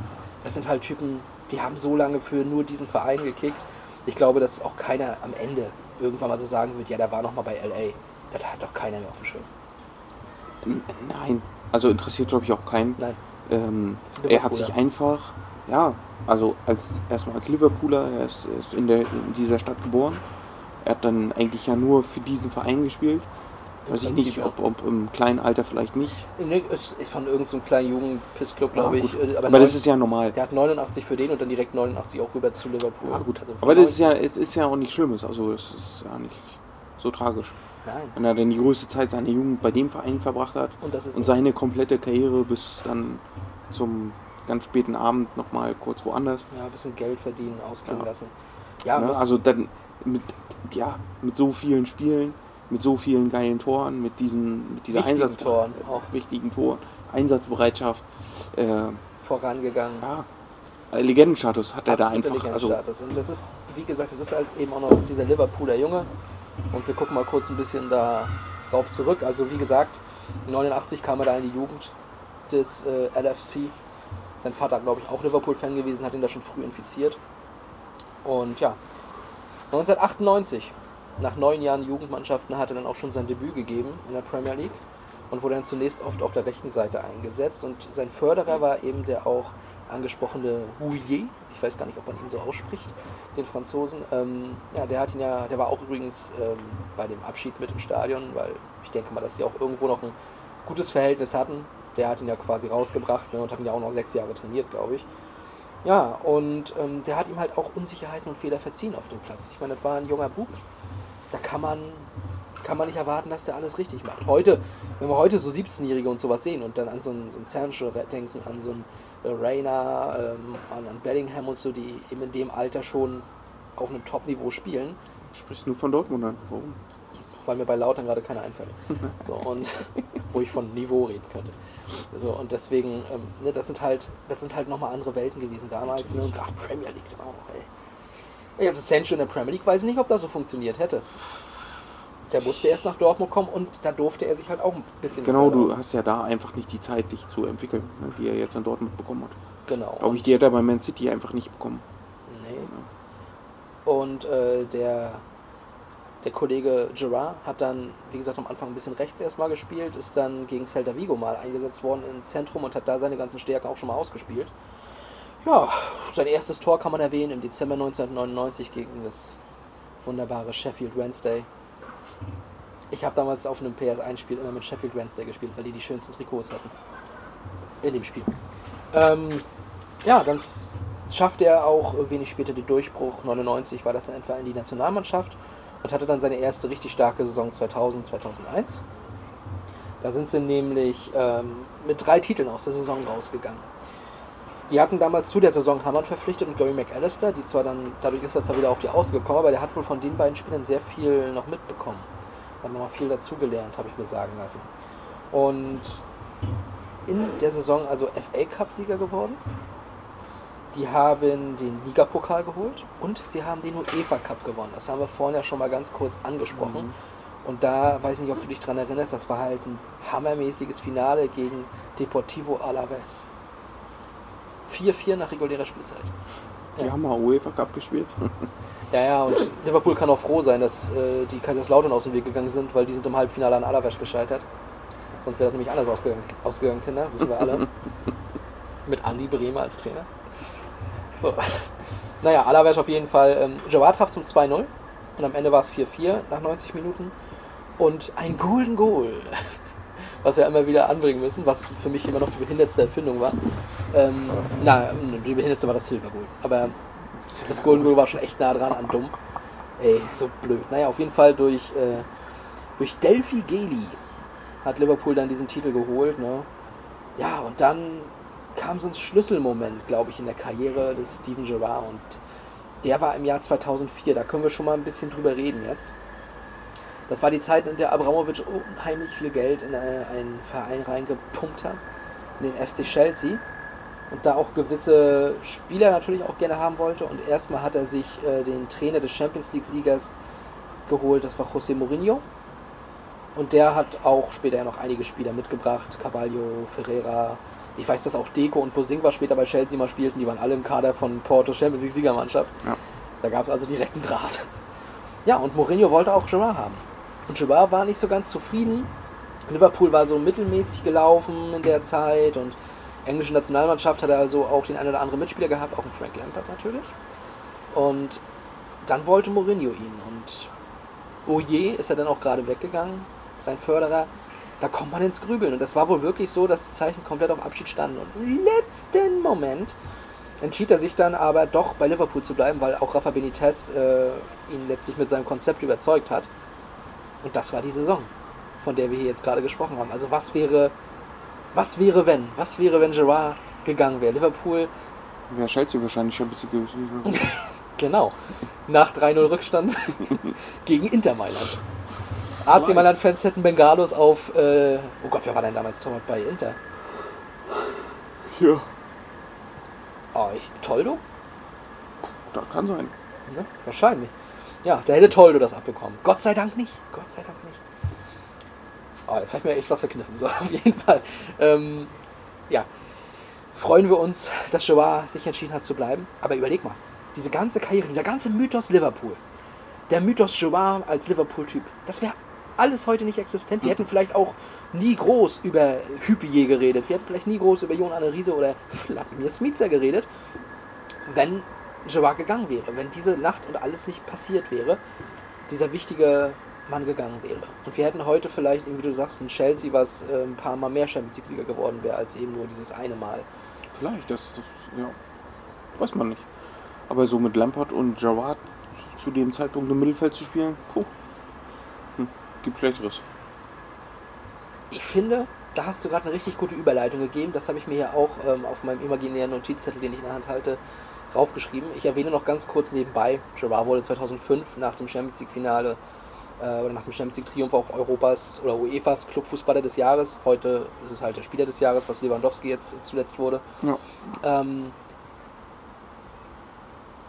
Das sind halt Typen, die haben so lange für nur diesen Verein gekickt. Ich glaube, dass auch keiner am Ende irgendwann mal so sagen wird, ja, der war noch mal bei LA. Das hat doch keiner mehr auf dem Schirm. Nein, also interessiert glaube ich auch keinen. Nein. Ähm, er hat sich einfach, ja, also als erstmal als Liverpooler, er ist, ist in, der, in dieser Stadt geboren. Er hat dann eigentlich ja nur für diesen Verein gespielt. Weiß ich nicht, ob, ob im kleinen Alter vielleicht nicht. Nee, es ist von irgendeinem so kleinen Jugendpissclub, glaube Ja, ich. äh, Aber, neun- das ist ja normal. Der hat 89 für den und dann direkt 89 auch rüber zu Liverpool. Ja, gut. Also Aber das 90 ist ja, es ist ja auch nicht Schlimmes. Also es ist ja nicht so tragisch. Nein. Wenn er dann die größte Zeit seiner Jugend bei dem Verein verbracht hat Und das ist so. seine komplette Karriere bis dann zum ganz späten Abend nochmal kurz woanders. Ja, ein bisschen Geld verdienen, ausklingen Ja. lassen. Ja, ne? Also dann mit, ja, mit so vielen Spielen, mit so vielen geilen Toren, mit diesen mit dieser Wichtigen Einsatz Toren auch. wichtigen Toren, Einsatzbereitschaft, äh, vorangegangen. ja, äh, Legendenstatus hat er da einfach. Also. Und das ist, wie gesagt, das ist halt eben auch noch dieser Liverpooler Junge. Und wir gucken mal kurz ein bisschen darauf zurück. Also wie gesagt, 89 kam er da in die Jugend des äh, LFC. Sein Vater, glaube ich, auch Liverpool-Fan gewesen, hat ihn da schon früh infiziert. Und ja, 1998, nach neun Jahren Jugendmannschaften, hat er dann auch schon sein Debüt gegeben in der Premier League und wurde dann zunächst oft auf der rechten Seite eingesetzt. Und sein Förderer war eben der auch angesprochene Houillet. Ich weiß gar nicht, ob man ihn so ausspricht, den Franzosen. Ähm, ja, der hat ihn ja, der war auch übrigens ähm, bei dem Abschied mit im Stadion, weil ich denke mal, dass die auch irgendwo noch ein gutes Verhältnis hatten. Der hat ihn ja quasi rausgebracht ne, und hat ihn ja auch noch sechs Jahre trainiert, glaube ich. Ja, und ähm, der hat ihm halt auch Unsicherheiten und Fehler verziehen auf dem Platz. Ich meine, das war ein junger Bub. Da kann man, kann man nicht erwarten, dass der alles richtig macht. Heute, wenn wir heute so 17-Jährige und sowas sehen und dann an so einen, so einen Sancho denken, an so einen äh, Reina, ähm, an, an Bellingham und so, die eben in dem Alter schon auf einem Top-Niveau spielen, sprichst nur von Dortmund an. Warum? weil mir bei Lautern gerade keiner einfällt. So, und <laughs> wo ich von Niveau reden könnte. So, und deswegen, ähm, ne, das sind halt, das sind halt nochmal andere Welten gewesen damals. Ne, und gerade Premier League auch noch, Also Sancho in der Premier League weiß ich nicht, ob das so funktioniert hätte. Der musste erst nach Dortmund kommen und da durfte er sich halt auch ein bisschen Genau, du hast ja da einfach nicht die Zeit, dich zu entwickeln, ne, die er jetzt in Dortmund bekommen hat. Genau. Glaube ich, die hat er bei Man City einfach nicht bekommen. Nee. Und äh, der, der Kollege Gerard hat dann, wie gesagt, am Anfang ein bisschen rechts erstmal gespielt, ist dann gegen Celta Vigo mal eingesetzt worden im Zentrum und hat da seine ganzen Stärken auch schon mal ausgespielt. Ja, sein erstes Tor kann man erwähnen im Dezember 1999 gegen das wunderbare Sheffield Wednesday. Ich habe damals auf einem PS1-Spiel immer mit Sheffield Wednesday gespielt, weil die die schönsten Trikots hatten. In dem Spiel. Ähm, ja, dann schaffte er auch wenig später den Durchbruch. 99 war das dann etwa in die Nationalmannschaft und hatte dann seine erste richtig starke Saison 2000, 2001. Da sind sie nämlich ähm, mit drei Titeln aus der Saison rausgegangen. Die hatten damals zu der Saison Hamann verpflichtet und Gary McAllister, die zwar dann, dadurch ist das da wieder auf die ausgekommen, aber der hat wohl von den beiden Spielern sehr viel noch mitbekommen. Hat nochmal viel dazugelernt, habe ich mir sagen lassen. Und in der Saison also FA Cup-Sieger geworden. Die haben den Ligapokal geholt und sie haben den UEFA Cup gewonnen. Das haben wir vorhin ja schon mal ganz kurz angesprochen. Und da weiß ich nicht, ob du dich dran erinnerst, das war halt ein hammermäßiges Finale gegen Deportivo Alaves. 4-4 nach regulärer Spielzeit. Die Ja. haben mal UEFA Cup gespielt. <laughs> Ja, ja, und Liverpool kann auch froh sein, dass äh, die Kaiserslautern aus dem Weg gegangen sind, weil die sind im Halbfinale an Alaves gescheitert. Sonst wäre das nämlich anders ausgegangen, ausgegangen Kinder, wissen wir alle. <laughs> Mit Andy Bremer als Trainer. So. Naja, Alaves auf jeden Fall. Ähm, Jawad traf zum 2-0 und am Ende war es 4-4 nach 90 Minuten. Und ein Golden Goal, was wir immer wieder anbringen müssen, was für mich immer noch die behindertste Erfindung war. Ähm, na, die behindertste war das Silver Goal. Aber das Golden Goal war schon echt nah dran an dumm. Ey, so blöd. Naja, auf jeden Fall durch, äh, durch Delphi Geli hat Liverpool dann diesen Titel geholt. Ne? Ja, und dann kam so ein Schlüsselmoment, glaube ich, in der Karriere des Steven Gerrard. Und der war im Jahr 2004. Da können wir schon mal ein bisschen drüber reden jetzt. Das war die Zeit, in der Abramovic unheimlich viel Geld in äh, einen Verein reingepumpt hat, in den FC Chelsea. Und da auch gewisse Spieler natürlich auch gerne haben wollte. Und erstmal hat er sich äh, den Trainer des Champions League-Siegers geholt, das war José Mourinho. Und der hat auch später ja noch einige Spieler mitgebracht, Carvalho, Ferreira. Ich weiß, dass auch Deco und Bosingwa später bei Chelsea mal spielten, die waren alle im Kader von Porto Champions League Siegermannschaft. Ja. Da gab es also direkten Draht. Ja, und Mourinho wollte auch Gerard haben. Und Gerard war nicht so ganz zufrieden. Liverpool war so mittelmäßig gelaufen in der Zeit und englische Nationalmannschaft hat er also auch den einen oder anderen Mitspieler gehabt, auch einen Frank Lampard natürlich. Und dann wollte Mourinho ihn und Oje ist er dann auch gerade weggegangen, sein Förderer. Da kommt man ins Grübeln und das war wohl wirklich so, dass die Zeichen komplett auf Abschied standen. Und im letzten Moment entschied er sich dann aber doch bei Liverpool zu bleiben, weil auch Rafa Benitez äh, ihn letztlich mit seinem Konzept überzeugt hat. Und das war die Saison, von der wir hier jetzt gerade gesprochen haben. Also was wäre, was wäre wenn? Was wäre, wenn Gerard gegangen wäre? Liverpool, Wäre Chelsea wahrscheinlich Champions League gewesen. <laughs> genau, nach 3-0 Rückstand <laughs> gegen Inter Mailand. AC Mailand-Fans hätten Bengalos auf, äh, oh Gott, wer war denn damals Torwart bei Inter? Ja, Oh, ich, Toldo? das kann sein. Ne? Wahrscheinlich. Ja, da hätte Toldo das abbekommen. Gott sei Dank nicht. Gott sei Dank nicht. Oh, jetzt hat mir echt was verkniffen. So, <laughs> auf jeden Fall. Ähm, ja, freuen wir uns, dass Joao sich entschieden hat zu bleiben. Aber überleg mal, diese ganze Karriere, dieser ganze Mythos Liverpool, der Mythos Joao als Liverpool-Typ, das wäre alles heute nicht existent. Wir hätten vielleicht auch nie groß über Hüppier geredet. Wir hätten vielleicht nie groß über Jon Anne Riese oder Vladimir Smica geredet, wenn Joao gegangen wäre. Wenn diese Nacht und alles nicht passiert wäre, dieser wichtige Mann gegangen wäre. Und wir hätten heute vielleicht, wie du sagst, ein Chelsea, was äh, ein paar Mal mehr Champions League-Sieger geworden wäre, als eben nur dieses eine Mal. Vielleicht, das, das ja, weiß man nicht. Aber so mit Lampard und Gerrard zu dem Zeitpunkt im Mittelfeld zu spielen, puh, hm, gibt Schlechteres. Ich finde, da hast du gerade eine richtig gute Überleitung gegeben. Das habe ich mir hier auch ähm, auf meinem imaginären Notizzettel, den ich in der Hand halte, raufgeschrieben. Ich erwähne noch ganz kurz nebenbei, Gerard wurde 2005 nach dem Champions League-Finale äh, oder nach dem Champions League-Triumph auch Europas oder UEFAs Clubfußballer des Jahres. Heute ist es halt der Spieler des Jahres, was Lewandowski jetzt zuletzt wurde. Ja. Ähm,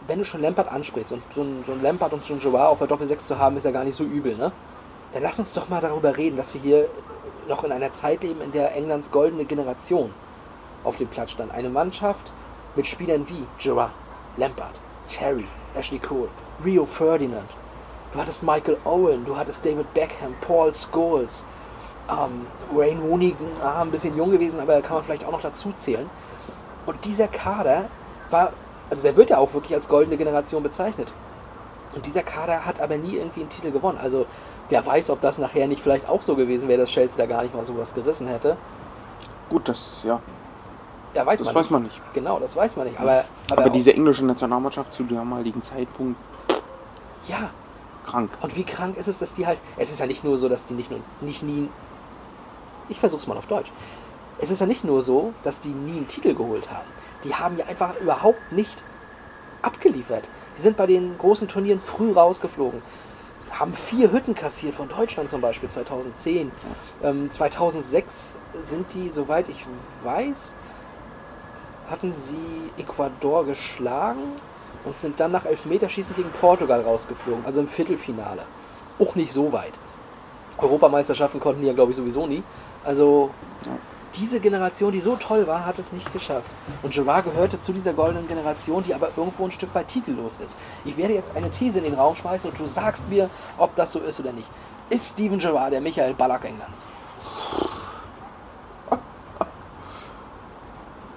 wenn du schon Lampard ansprichst und so ein, so ein Lampard und so ein Joao auf der Doppel-6 zu haben, ist ja gar nicht so übel, ne? Dann lass uns doch mal darüber reden, dass wir hier noch in einer Zeit leben, in der Englands goldene Generation auf dem Platz stand. Eine Mannschaft mit Spielern wie Gerard, Lampard, Terry, Ashley Cole, Rio Ferdinand. Du hattest Michael Owen, du hattest David Beckham, Paul Scholes, ähm, Wayne Rooney, ah, ein bisschen jung gewesen, aber kann man vielleicht auch noch dazu zählen. Und dieser Kader war, also der wird ja auch wirklich als goldene Generation bezeichnet. Und dieser Kader hat aber nie irgendwie einen Titel gewonnen. Also wer weiß, ob das nachher nicht vielleicht auch so gewesen wäre, dass Chelsea da gar nicht mal sowas gerissen hätte. Gut, das, ja, Ja, weiß das man weiß man nicht. Genau, das weiß man nicht. Aber, aber, Aber diese englische Nationalmannschaft zu damaligen Zeitpunkt ja, krank. Und wie krank ist es, dass die halt. Es ist ja nicht nur so, dass die nicht nur nicht nie. Ich versuch's mal auf Deutsch. Es ist ja nicht nur so, dass die nie einen Titel geholt haben. Die haben ja einfach überhaupt nicht abgeliefert. Die sind bei den großen Turnieren früh rausgeflogen. Haben vier Hütten kassiert von Deutschland zum Beispiel 2010. Ähm, 2006 sind die, soweit ich weiß, hatten sie Ecuador geschlagen und sind dann nach Elfmeterschießen gegen Portugal rausgeflogen, also im Viertelfinale. Auch nicht so weit. Europameisterschaften konnten die ja, glaube ich, sowieso nie. Also diese Generation, die so toll war, hat es nicht geschafft. Und Gerard gehörte zu dieser goldenen Generation, die aber irgendwo ein Stück weit titellos ist. Ich werde jetzt eine These in den Raum schmeißen und du sagst mir, ob das so ist oder nicht. Ist Steven Gerrard der Michael Ballack Englands?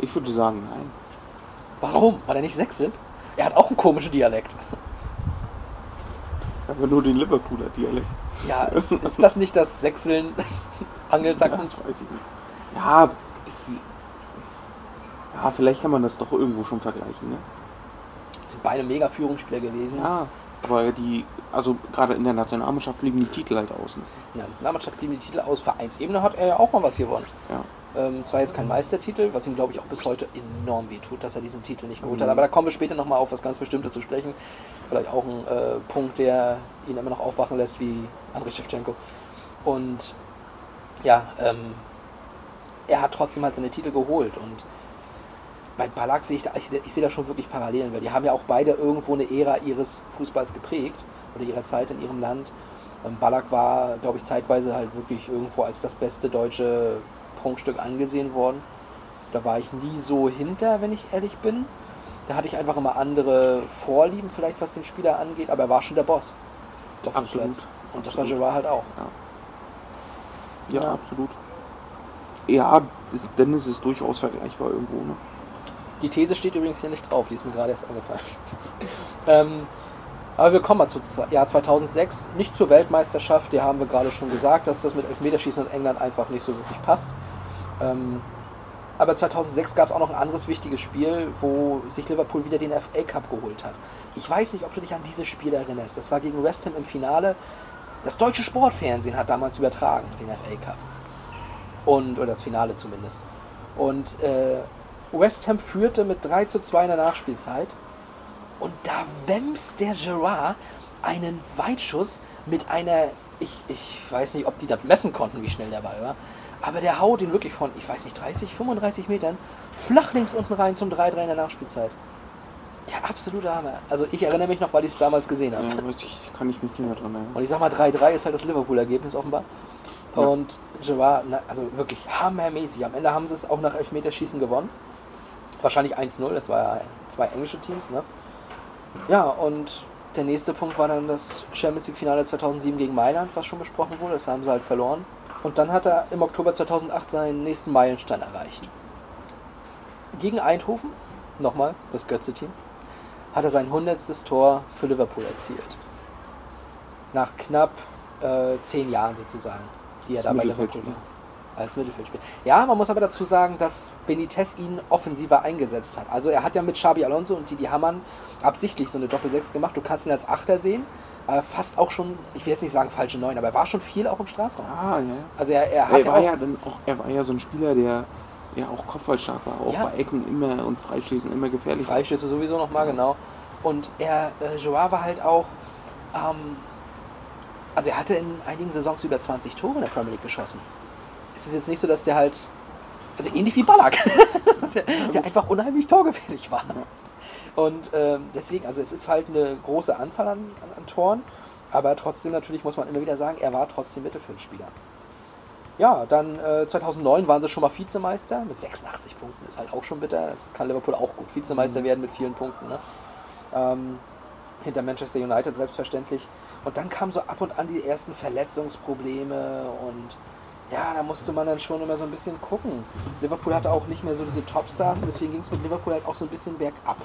Ich würde sagen, nein. Warum? Weil er nicht sächselt? Er hat auch einen komischen Dialekt. Aber nur den Liverpooler Dialekt. Ja, <laughs> ist, ist das nicht das Sächseln <laughs> Angelsachsens? Das weiß ich nicht. Ja, es, ja, vielleicht kann man das doch irgendwo schon vergleichen, ne? sind beide mega Führungsspieler gewesen. Ja, aber die, also gerade in der Nationalmannschaft blieben die Titel halt aus. Ne? Ja, in der Mannschaft blieben die Titel aus. Vereinsebene hat er ja auch mal was gewonnen. Ja. Ähm, zwar jetzt kein Meistertitel, was ihm glaube ich auch bis heute enorm wehtut, dass er diesen Titel nicht geholt Mhm. hat. Aber da kommen wir später nochmal auf was ganz Bestimmtes zu sprechen. Vielleicht auch ein äh, Punkt, der ihn immer noch aufwachen lässt, wie Andrei Shevchenko. Und ja, ähm, er hat trotzdem halt seine Titel geholt. Und bei Ballack sehe ich, da, ich, ich sehe da schon wirklich Parallelen, weil die haben ja auch beide irgendwo eine Ära ihres Fußballs geprägt oder ihrer Zeit in ihrem Land. Ähm, Ballack war, glaube ich, zeitweise halt wirklich irgendwo als das beste deutsche Prunkstück angesehen worden. Da war ich nie so hinter, wenn ich ehrlich bin. Da hatte ich einfach immer andere Vorlieben, vielleicht was den Spieler angeht, aber er war schon der Boss. Auf Absolut. Platz. Und das war Absolut. Gerard halt auch. Ja, Ja. absolut. Ja, ist, dann ist durchaus vergleichbar irgendwo, ne? Die These steht übrigens hier nicht drauf, die ist mir gerade erst eingefallen. <laughs> ähm, aber wir kommen mal zu Z- Jahr 2006, nicht zur Weltmeisterschaft, die haben wir gerade schon gesagt, dass das mit Elfmeterschießen in England einfach nicht so wirklich passt. Ähm, aber 2006 gab es auch noch ein anderes wichtiges Spiel, wo sich Liverpool wieder den FA Cup geholt hat. Ich weiß nicht, ob du dich an dieses Spiel erinnerst. Das war gegen West Ham im Finale. Das deutsche Sportfernsehen hat damals übertragen, den FA Cup. Und, oder das Finale zumindest. Und äh, West Ham führte mit 3 zu 2 in der Nachspielzeit. Und da wämst der Gerard einen Weitschuss mit einer, ich, ich weiß nicht, ob die das messen konnten, wie schnell der Ball war, aber der haut ihn wirklich von, ich weiß nicht, 30, 35 Metern flach links unten rein zum 3-3 in der Nachspielzeit. Der absolute Hammer. Also ich erinnere mich noch, weil ich es damals gesehen habe. Ja, ich, kann ich mich nicht mehr dran erinnern. Und ich sag mal, 3-3 ist halt das Liverpool-Ergebnis offenbar. Ja. Und Gerard, also wirklich hammermäßig. Am Ende haben sie es auch nach Elfmeterschießen gewonnen. Wahrscheinlich 1-0, das war ja zwei englische Teams, ne? Ja, und der nächste Punkt war dann das Champions League-Finale 2007 gegen Mailand, was schon besprochen wurde. Das haben sie halt verloren. Und dann hat er im Oktober 2008 seinen nächsten Meilenstein erreicht. Gegen Eindhoven, nochmal, das Götze-Team, hat er sein 100. Tor für Liverpool erzielt. Nach knapp äh, zehn Jahren sozusagen, die er Als da bei Liverpool war. Als Mittelfeldspieler. Ja, man muss aber dazu sagen, dass Benitez ihn offensiver eingesetzt hat. Also er hat ja mit Xabi Alonso und Didi Hamann absichtlich so eine Doppel-6 gemacht. Du kannst ihn als Achter sehen, aber fast auch schon, ich will jetzt nicht sagen falsche Neun, aber er war schon viel auch im Strafraum. Ah, ja. Also er, er hat Er ja war auch ja dann auch, er war ja so ein Spieler, der ja auch kopfballstark war, auch Ja. bei Ecken immer und Freischießen immer gefährlich. Freistöße sowieso nochmal, genau. Und er, äh, Joao war halt auch, ähm, also er hatte in einigen Saisons über 20 Tore in der Premier League geschossen. Es ist jetzt nicht so, dass der halt, also ähnlich wie Ballack, <laughs> der, der einfach unheimlich torgefährlich war. Und ähm, deswegen, also es ist halt eine große Anzahl an, an, an Toren, aber trotzdem natürlich muss man immer wieder sagen, er war trotzdem Mittelfeldspieler. Ja, dann äh, 2009 waren sie schon mal Vizemeister mit 86 Punkten. Ist halt auch schon bitter. Das kann Liverpool auch gut Vizemeister werden mit vielen Punkten. Ne? Ähm, hinter Manchester United selbstverständlich. Und dann kamen so ab und an die ersten Verletzungsprobleme und ja, da musste man dann schon immer so ein bisschen gucken. Liverpool hatte auch nicht mehr so diese Topstars und deswegen ging es mit Liverpool halt auch so ein bisschen bergab.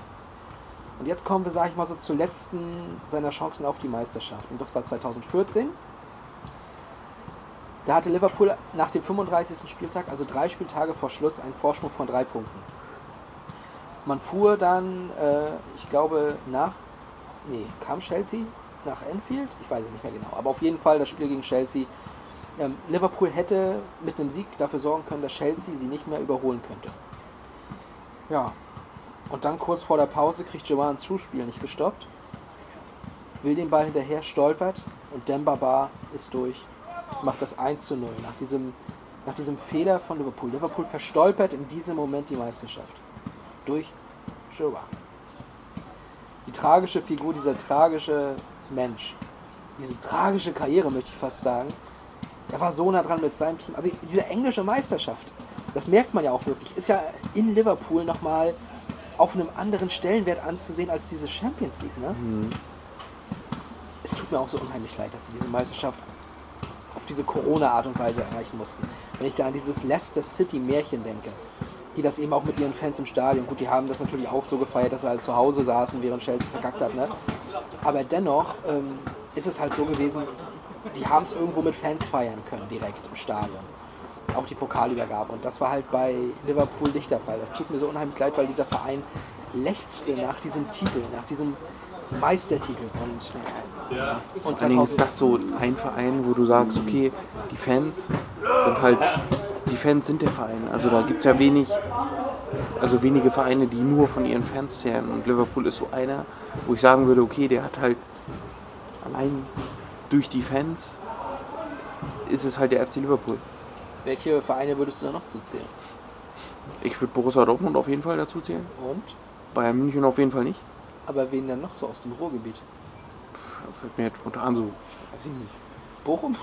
Und jetzt kommen wir, sage ich mal, so zur letzten seiner Chancen auf die Meisterschaft. Und das war 2014. Da hatte Liverpool nach dem 35. Spieltag, also drei Spieltage vor Schluss, einen Vorsprung von drei Punkten. Man fuhr dann, äh, ich glaube, nach, nee, kam Chelsea nach Enfield? Ich weiß es nicht mehr genau. Aber auf jeden Fall das Spiel gegen Chelsea. Ähm, Liverpool hätte mit einem Sieg dafür sorgen können, dass Chelsea sie nicht mehr überholen könnte. Ja. Und dann kurz vor der Pause kriegt Joao ein Zuspiel nicht gestoppt. Will den Ball hinterher, stolpert und Demba Ba ist durch. Macht das 1 zu 0 nach diesem, nach diesem Fehler von Liverpool. Liverpool verstolpert in diesem Moment die Meisterschaft. Durch Joao. Die tragische Figur, dieser tragische Mensch. Diese tragische Karriere, möchte ich fast sagen. Er war so nah dran mit seinem Team. Also diese englische Meisterschaft, das merkt man ja auch wirklich, ist ja in Liverpool nochmal auf einem anderen Stellenwert anzusehen als diese Champions League. Ne? Mhm. Es tut mir auch so unheimlich leid, dass sie diese Meisterschaft auf diese Corona-Art und Weise erreichen mussten. Wenn ich da an dieses Leicester City-Märchen denke, die das eben auch mit ihren Fans im Stadion, gut, die haben das natürlich auch so gefeiert, dass sie halt zu Hause saßen, während Chelsea verkackt hat, ne? Aber dennoch ähm, ist es halt so gewesen, die haben es irgendwo mit Fans feiern können, direkt im Stadion. Auch die Pokalübergabe. Und das war halt bei Liverpool nicht der Fall. Das tut mir so unheimlich leid, weil dieser Verein lechzte nach diesem Titel, nach diesem Meistertitel. Und, und Vor allen Dingen ist das so ein Verein, wo du sagst, okay, die Fans sind halt, die Fans sind der Verein. Also da gibt es ja wenig, also wenige Vereine, die nur von ihren Fans zehren. Und Liverpool ist so einer, wo ich sagen würde, okay, der hat halt allein durch die Fans ist es halt der FC Liverpool. Welche Vereine würdest du da noch zuzählen? Ich würde Borussia Dortmund auf jeden Fall dazu zählen. Und? Bayern München auf jeden Fall nicht. Aber wen denn noch so aus dem Ruhrgebiet? Da fällt mir jetzt spontan so, weiß ich nicht. Bochum?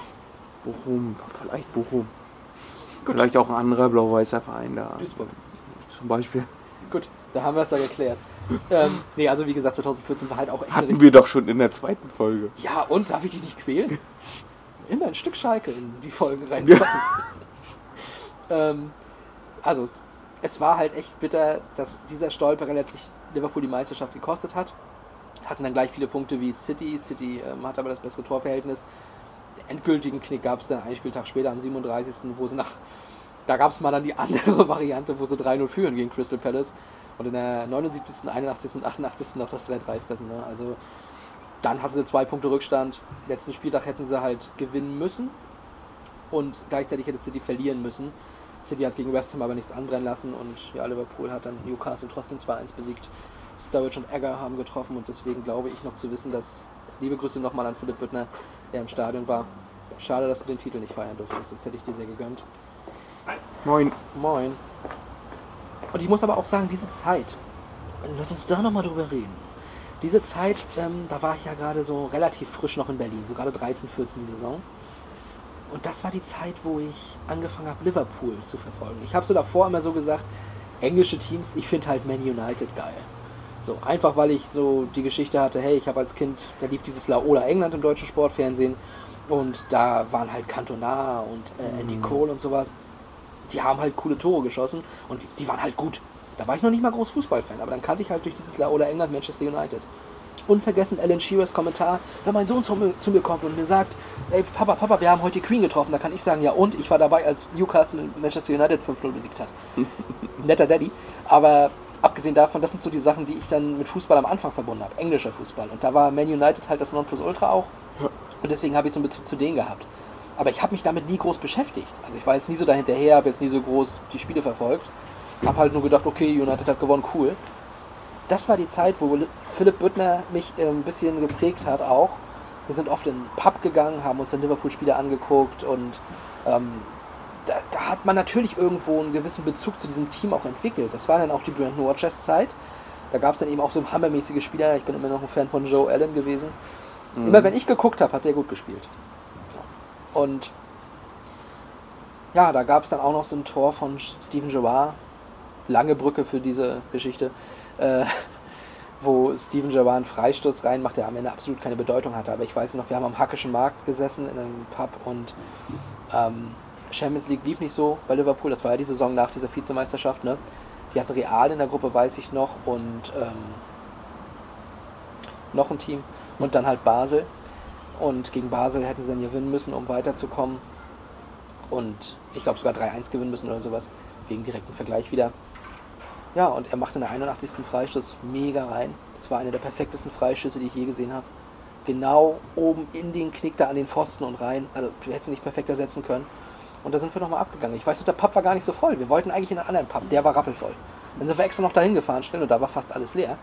Bochum, vielleicht Bochum. Vielleicht auch ein anderer blau-weißer Verein da. Duisburg. Zum Beispiel. Gut, da haben wir es ja geklärt. ähm, nee, also wie gesagt, 2014 war halt auch echt Hatten wir doch schon in der zweiten Folge. Ja, und darf ich dich nicht quälen? <laughs> Immer ein Stück Schalke in die Folge <laughs> rein. Ähm, also, es war halt echt bitter, dass dieser Stolperer letztlich Liverpool die Meisterschaft gekostet hat. Hatten dann gleich viele Punkte wie City. City ähm, hat aber das bessere Torverhältnis. Den endgültigen Knick gab es dann einen Spieltag später am 37. wo sie nach. Da gab es mal dann die <laughs> andere Variante, wo sie 3-0 führen gegen Crystal Palace. Und in der 79., 81. und 88. noch das 3-3 fressen. Ne? Also dann hatten sie zwei Punkte Rückstand. Letzten Spieltag hätten sie halt gewinnen müssen und gleichzeitig hätte City verlieren müssen. City hat gegen West Ham aber nichts anbrennen lassen und ja, Liverpool hat dann Newcastle trotzdem 2-1 besiegt. Sturridge und Egger haben getroffen und deswegen glaube ich noch zu wissen, dass liebe Grüße nochmal an Philipp Büttner, der im Stadion war. Schade, dass du den Titel nicht feiern durftest, das hätte ich dir sehr gegönnt. Moin. Moin. Und ich muss aber auch sagen, diese Zeit, lass uns da nochmal drüber reden. Diese Zeit, ähm, da war ich ja gerade so relativ frisch noch in Berlin, so gerade 13, 14 die Saison. Und das war die Zeit, wo ich angefangen habe, Liverpool zu verfolgen. Ich habe so davor immer so gesagt, englische Teams, ich finde halt Man United geil. So, einfach weil ich so die Geschichte hatte, hey, ich habe als Kind, da lief dieses Laola England im deutschen Sportfernsehen und da waren halt Cantona und äh, Andy Cole und sowas. Die haben halt coole Tore geschossen und die waren halt gut. Da war ich noch nicht mal groß Fußballfan, aber dann kannte ich halt durch dieses Laola England Manchester United. Unvergessen Alan Shearers Kommentar, wenn mein Sohn zu mir, zu mir kommt und mir sagt, ey Papa, Papa, wir haben heute die Queen getroffen, da kann ich sagen, ja und, ich war dabei, als Newcastle Manchester United 5-0 besiegt hat. <laughs> Netter Daddy. Aber abgesehen davon, das sind so die Sachen, die ich dann mit Fußball am Anfang verbunden habe. Englischer Fußball. Und da war Man United halt das Nonplusultra auch. Und deswegen habe ich so einen Bezug zu denen gehabt. Aber ich habe mich damit nie groß beschäftigt. Also ich war jetzt nie so dahinterher, habe jetzt nie so groß die Spiele verfolgt. Habe halt nur gedacht, okay, United hat gewonnen, cool. Das war die Zeit, wo Philipp Büttner mich äh, ein bisschen geprägt hat auch. Wir sind oft in den Pub gegangen, haben uns dann Liverpool-Spiele angeguckt und ähm, da, da, hat man natürlich irgendwo einen gewissen Bezug zu diesem Team auch entwickelt. Das war dann auch die Brandon Rogers Zeit. Da gab es dann eben auch so hammermäßige Spieler. Ich bin immer noch ein Fan von Joe Allen gewesen. Mhm. Immer wenn ich geguckt habe, hat der gut gespielt. Und ja, da gab es dann auch noch so ein Tor von Steven Gerrard. Lange Brücke für diese Geschichte. Äh, wo Steven Gerrard Freistoß reinmacht, der am Ende absolut keine Bedeutung hatte. Aber ich weiß noch, wir haben am Hackischen Markt gesessen in einem Pub und ähm, Champions League lief nicht so bei Liverpool. Das war ja die Saison nach dieser Vizemeisterschaft. Ne? Die hatten Real in der Gruppe, weiß ich noch, und ähm, noch ein Team und dann halt Basel. Und gegen Basel hätten sie dann gewinnen müssen, um weiterzukommen. Und ich glaube sogar 3-1 gewinnen müssen oder sowas. Wegen direkten Vergleich wieder. Ja, und er machte in der 81. Freistoß mega rein. Das war einer der perfektesten Freischüsse, die ich je gesehen habe. Genau oben in den Knick da an den Pfosten und rein. Also du hättest ihn nicht perfekter setzen können. Und da sind wir nochmal abgegangen. Ich weiß noch, der Pub war gar nicht so voll. Wir wollten eigentlich in einen anderen Pub. Der war rappelvoll. Dann sind wir extra noch dahin gefahren, schnell, und da war fast alles leer.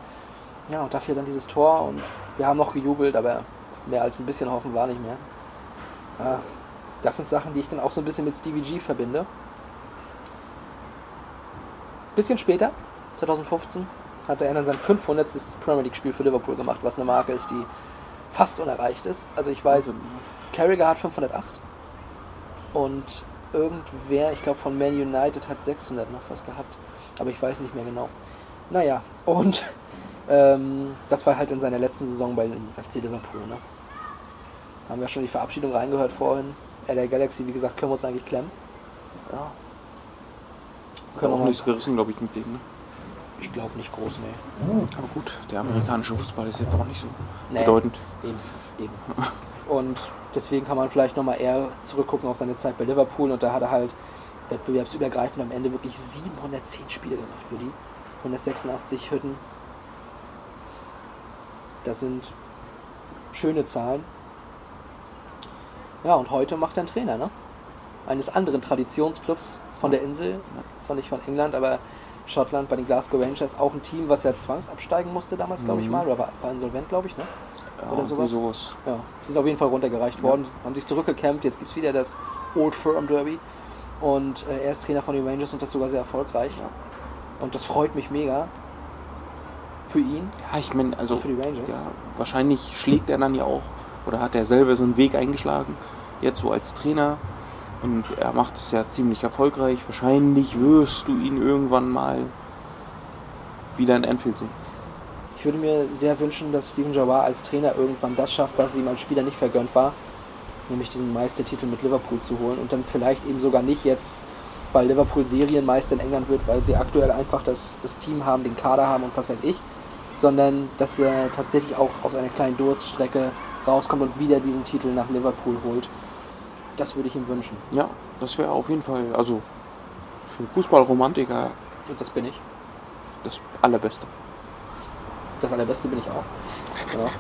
Ja, und dafür dann dieses Tor und wir haben noch gejubelt, aber mehr als ein bisschen hoffen war nicht mehr. Ja, das sind Sachen, die ich dann auch so ein bisschen mit Stevie G verbinde. Bisschen später, 2015, hat er dann sein 500. Premier League Spiel für Liverpool gemacht, was eine Marke ist, die fast unerreicht ist. Also ich weiß, Carragher hat 508 und irgendwer, ich glaube von Man United hat 600 noch was gehabt, aber ich weiß nicht mehr genau. Naja, und <laughs> ähm, das war halt in seiner letzten Saison bei dem FC Liverpool. Ne? Haben wir schon die Verabschiedung reingehört vorhin. LA Galaxy, wie gesagt, können wir uns eigentlich klemmen. Ja. Können auch nichts gerissen, glaube ich, mit denen. Ne? Ich glaube nicht groß, ne. Aber gut, der amerikanische Fußball ist jetzt auch nicht so nee, bedeutend. Eben, eben. <laughs> Und deswegen kann man vielleicht nochmal eher zurückgucken auf seine Zeit bei Liverpool und da hat er halt wettbewerbsübergreifend am Ende wirklich 710 Spiele gemacht für die. 186 Hütten. Das sind schöne Zahlen. Ja, und heute macht er einen Trainer, ne? Eines anderen Traditionsclubs von der Insel, zwar nicht von England, aber Schottland bei den Glasgow Rangers, auch ein Team, was ja zwangsabsteigen musste damals, glaube ich mhm. mal, oder war, war insolvent, glaube ich, ne? Ja, oder sowas. sowas. Ja, sind auf jeden Fall runtergereicht ja. worden, haben sich zurückgekämpft, jetzt gibt es wieder das Old Firm Derby und äh, er ist Trainer von den Rangers und das sogar sehr erfolgreich. Ja. Und das freut mich mega. Für ihn. Ja, ich meine, also für die Rangers. Ja, wahrscheinlich schlägt er dann ja auch oder hat er selber so einen Weg eingeschlagen, jetzt so als Trainer. Und er macht es ja ziemlich erfolgreich. Wahrscheinlich wirst du ihn irgendwann mal wieder in Anfield sehen. Ich würde mir sehr wünschen, dass Steven Jawar als Trainer irgendwann das schafft, was ihm als Spieler nicht vergönnt war, nämlich diesen Meistertitel mit Liverpool zu holen und dann vielleicht eben sogar nicht jetzt, weil Liverpool Serienmeister in England wird, weil sie aktuell einfach das, das Team haben, den Kader haben und was weiß ich, sondern dass er tatsächlich auch aus einer kleinen Durststrecke rauskommt und wieder diesen Titel nach Liverpool holt. Das würde ich ihm wünschen. Ja, das wäre auf jeden Fall, also für Fußballromantiker. Und das bin ich. Das Allerbeste das allerbeste bin ich auch. Ja.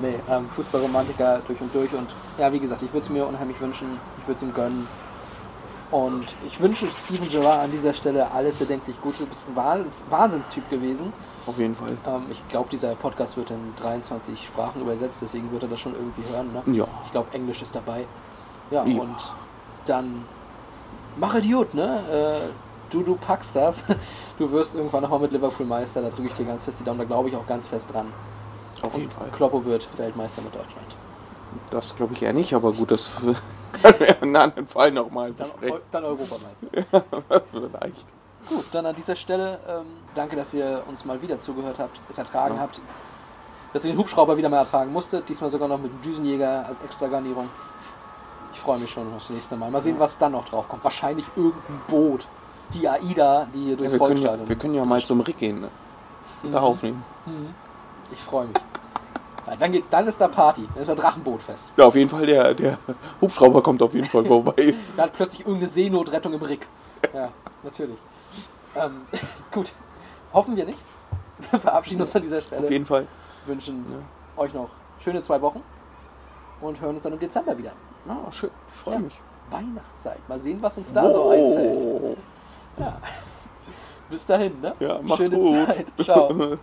Nee, ähm, Fußballromantiker durch und durch. Und ja, wie gesagt, ich würde es mir unheimlich wünschen. Ich würde es ihm gönnen. Und ich wünsche Steven Gerrard an dieser Stelle alles erdenklich Gute. Du bist ein Wahnsinns Wahnsinnstyp gewesen. Auf jeden Fall. Ähm, ich glaube, dieser Podcast wird in 23 Sprachen übersetzt, deswegen wird er das schon irgendwie hören. Ne? Ja. Ich glaube, Englisch ist dabei. Ja, Ja. und dann mach Idiot, ne? Äh, du, du packst das. <laughs> Du wirst irgendwann nochmal mit Liverpool Meister, da drücke ich dir ganz fest die Daumen, da glaube ich auch ganz fest dran. Auf und jeden Fall. Kloppo wird Weltmeister mit Deutschland. Das glaube ich eher nicht, aber gut, das <laughs> können wir in einem anderen Fall nochmal Dann, besprechen. Eu- dann Europameister. <laughs> Vielleicht. Gut, dann an dieser Stelle ähm, danke, dass ihr uns mal wieder zugehört habt, es ertragen Ja. habt, dass ihr den Hubschrauber wieder mal ertragen musstet, diesmal sogar noch mit dem Düsenjäger als Extragarnierung. Ich freue mich schon aufs nächste Mal. Mal sehen, was dann noch drauf kommt. Wahrscheinlich irgendein Boot. Die AIDA, die hier Ja, durchs wir, können ja, wir können ja mal zum Rick gehen ne? und da Mhm. aufnehmen. Mhm. Ich freue mich. Ja, Dann, geht, dann ist da Party. Dann ist da Drachenbootfest. Ja, auf jeden Fall, der, der <laughs> Hubschrauber kommt auf jeden Fall vorbei. <laughs> Da hat plötzlich irgendeine Seenotrettung im Rick. Ja, natürlich. Ähm, <laughs> gut. Hoffen wir nicht. Wir verabschieden uns an dieser Stelle. Auf jeden Fall. Wünschen euch noch schöne zwei Wochen und hören uns dann im Dezember wieder. Ja, schön. Ich freue Ja. mich. Weihnachtszeit. Mal sehen, was uns da so einfällt. Oh. Ja. <laughs> Bis dahin, ne? Ja, macht's Schöne gut. Zeit. Ciao. <laughs>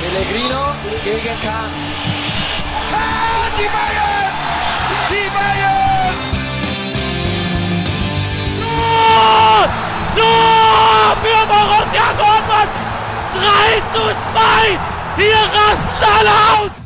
Pellegrino gegen Kahn. Kahn, die Bayern! Die Bayern! Tor! Tor für Borussia Dortmund! 3 zu 2! Hier rasten alle aus!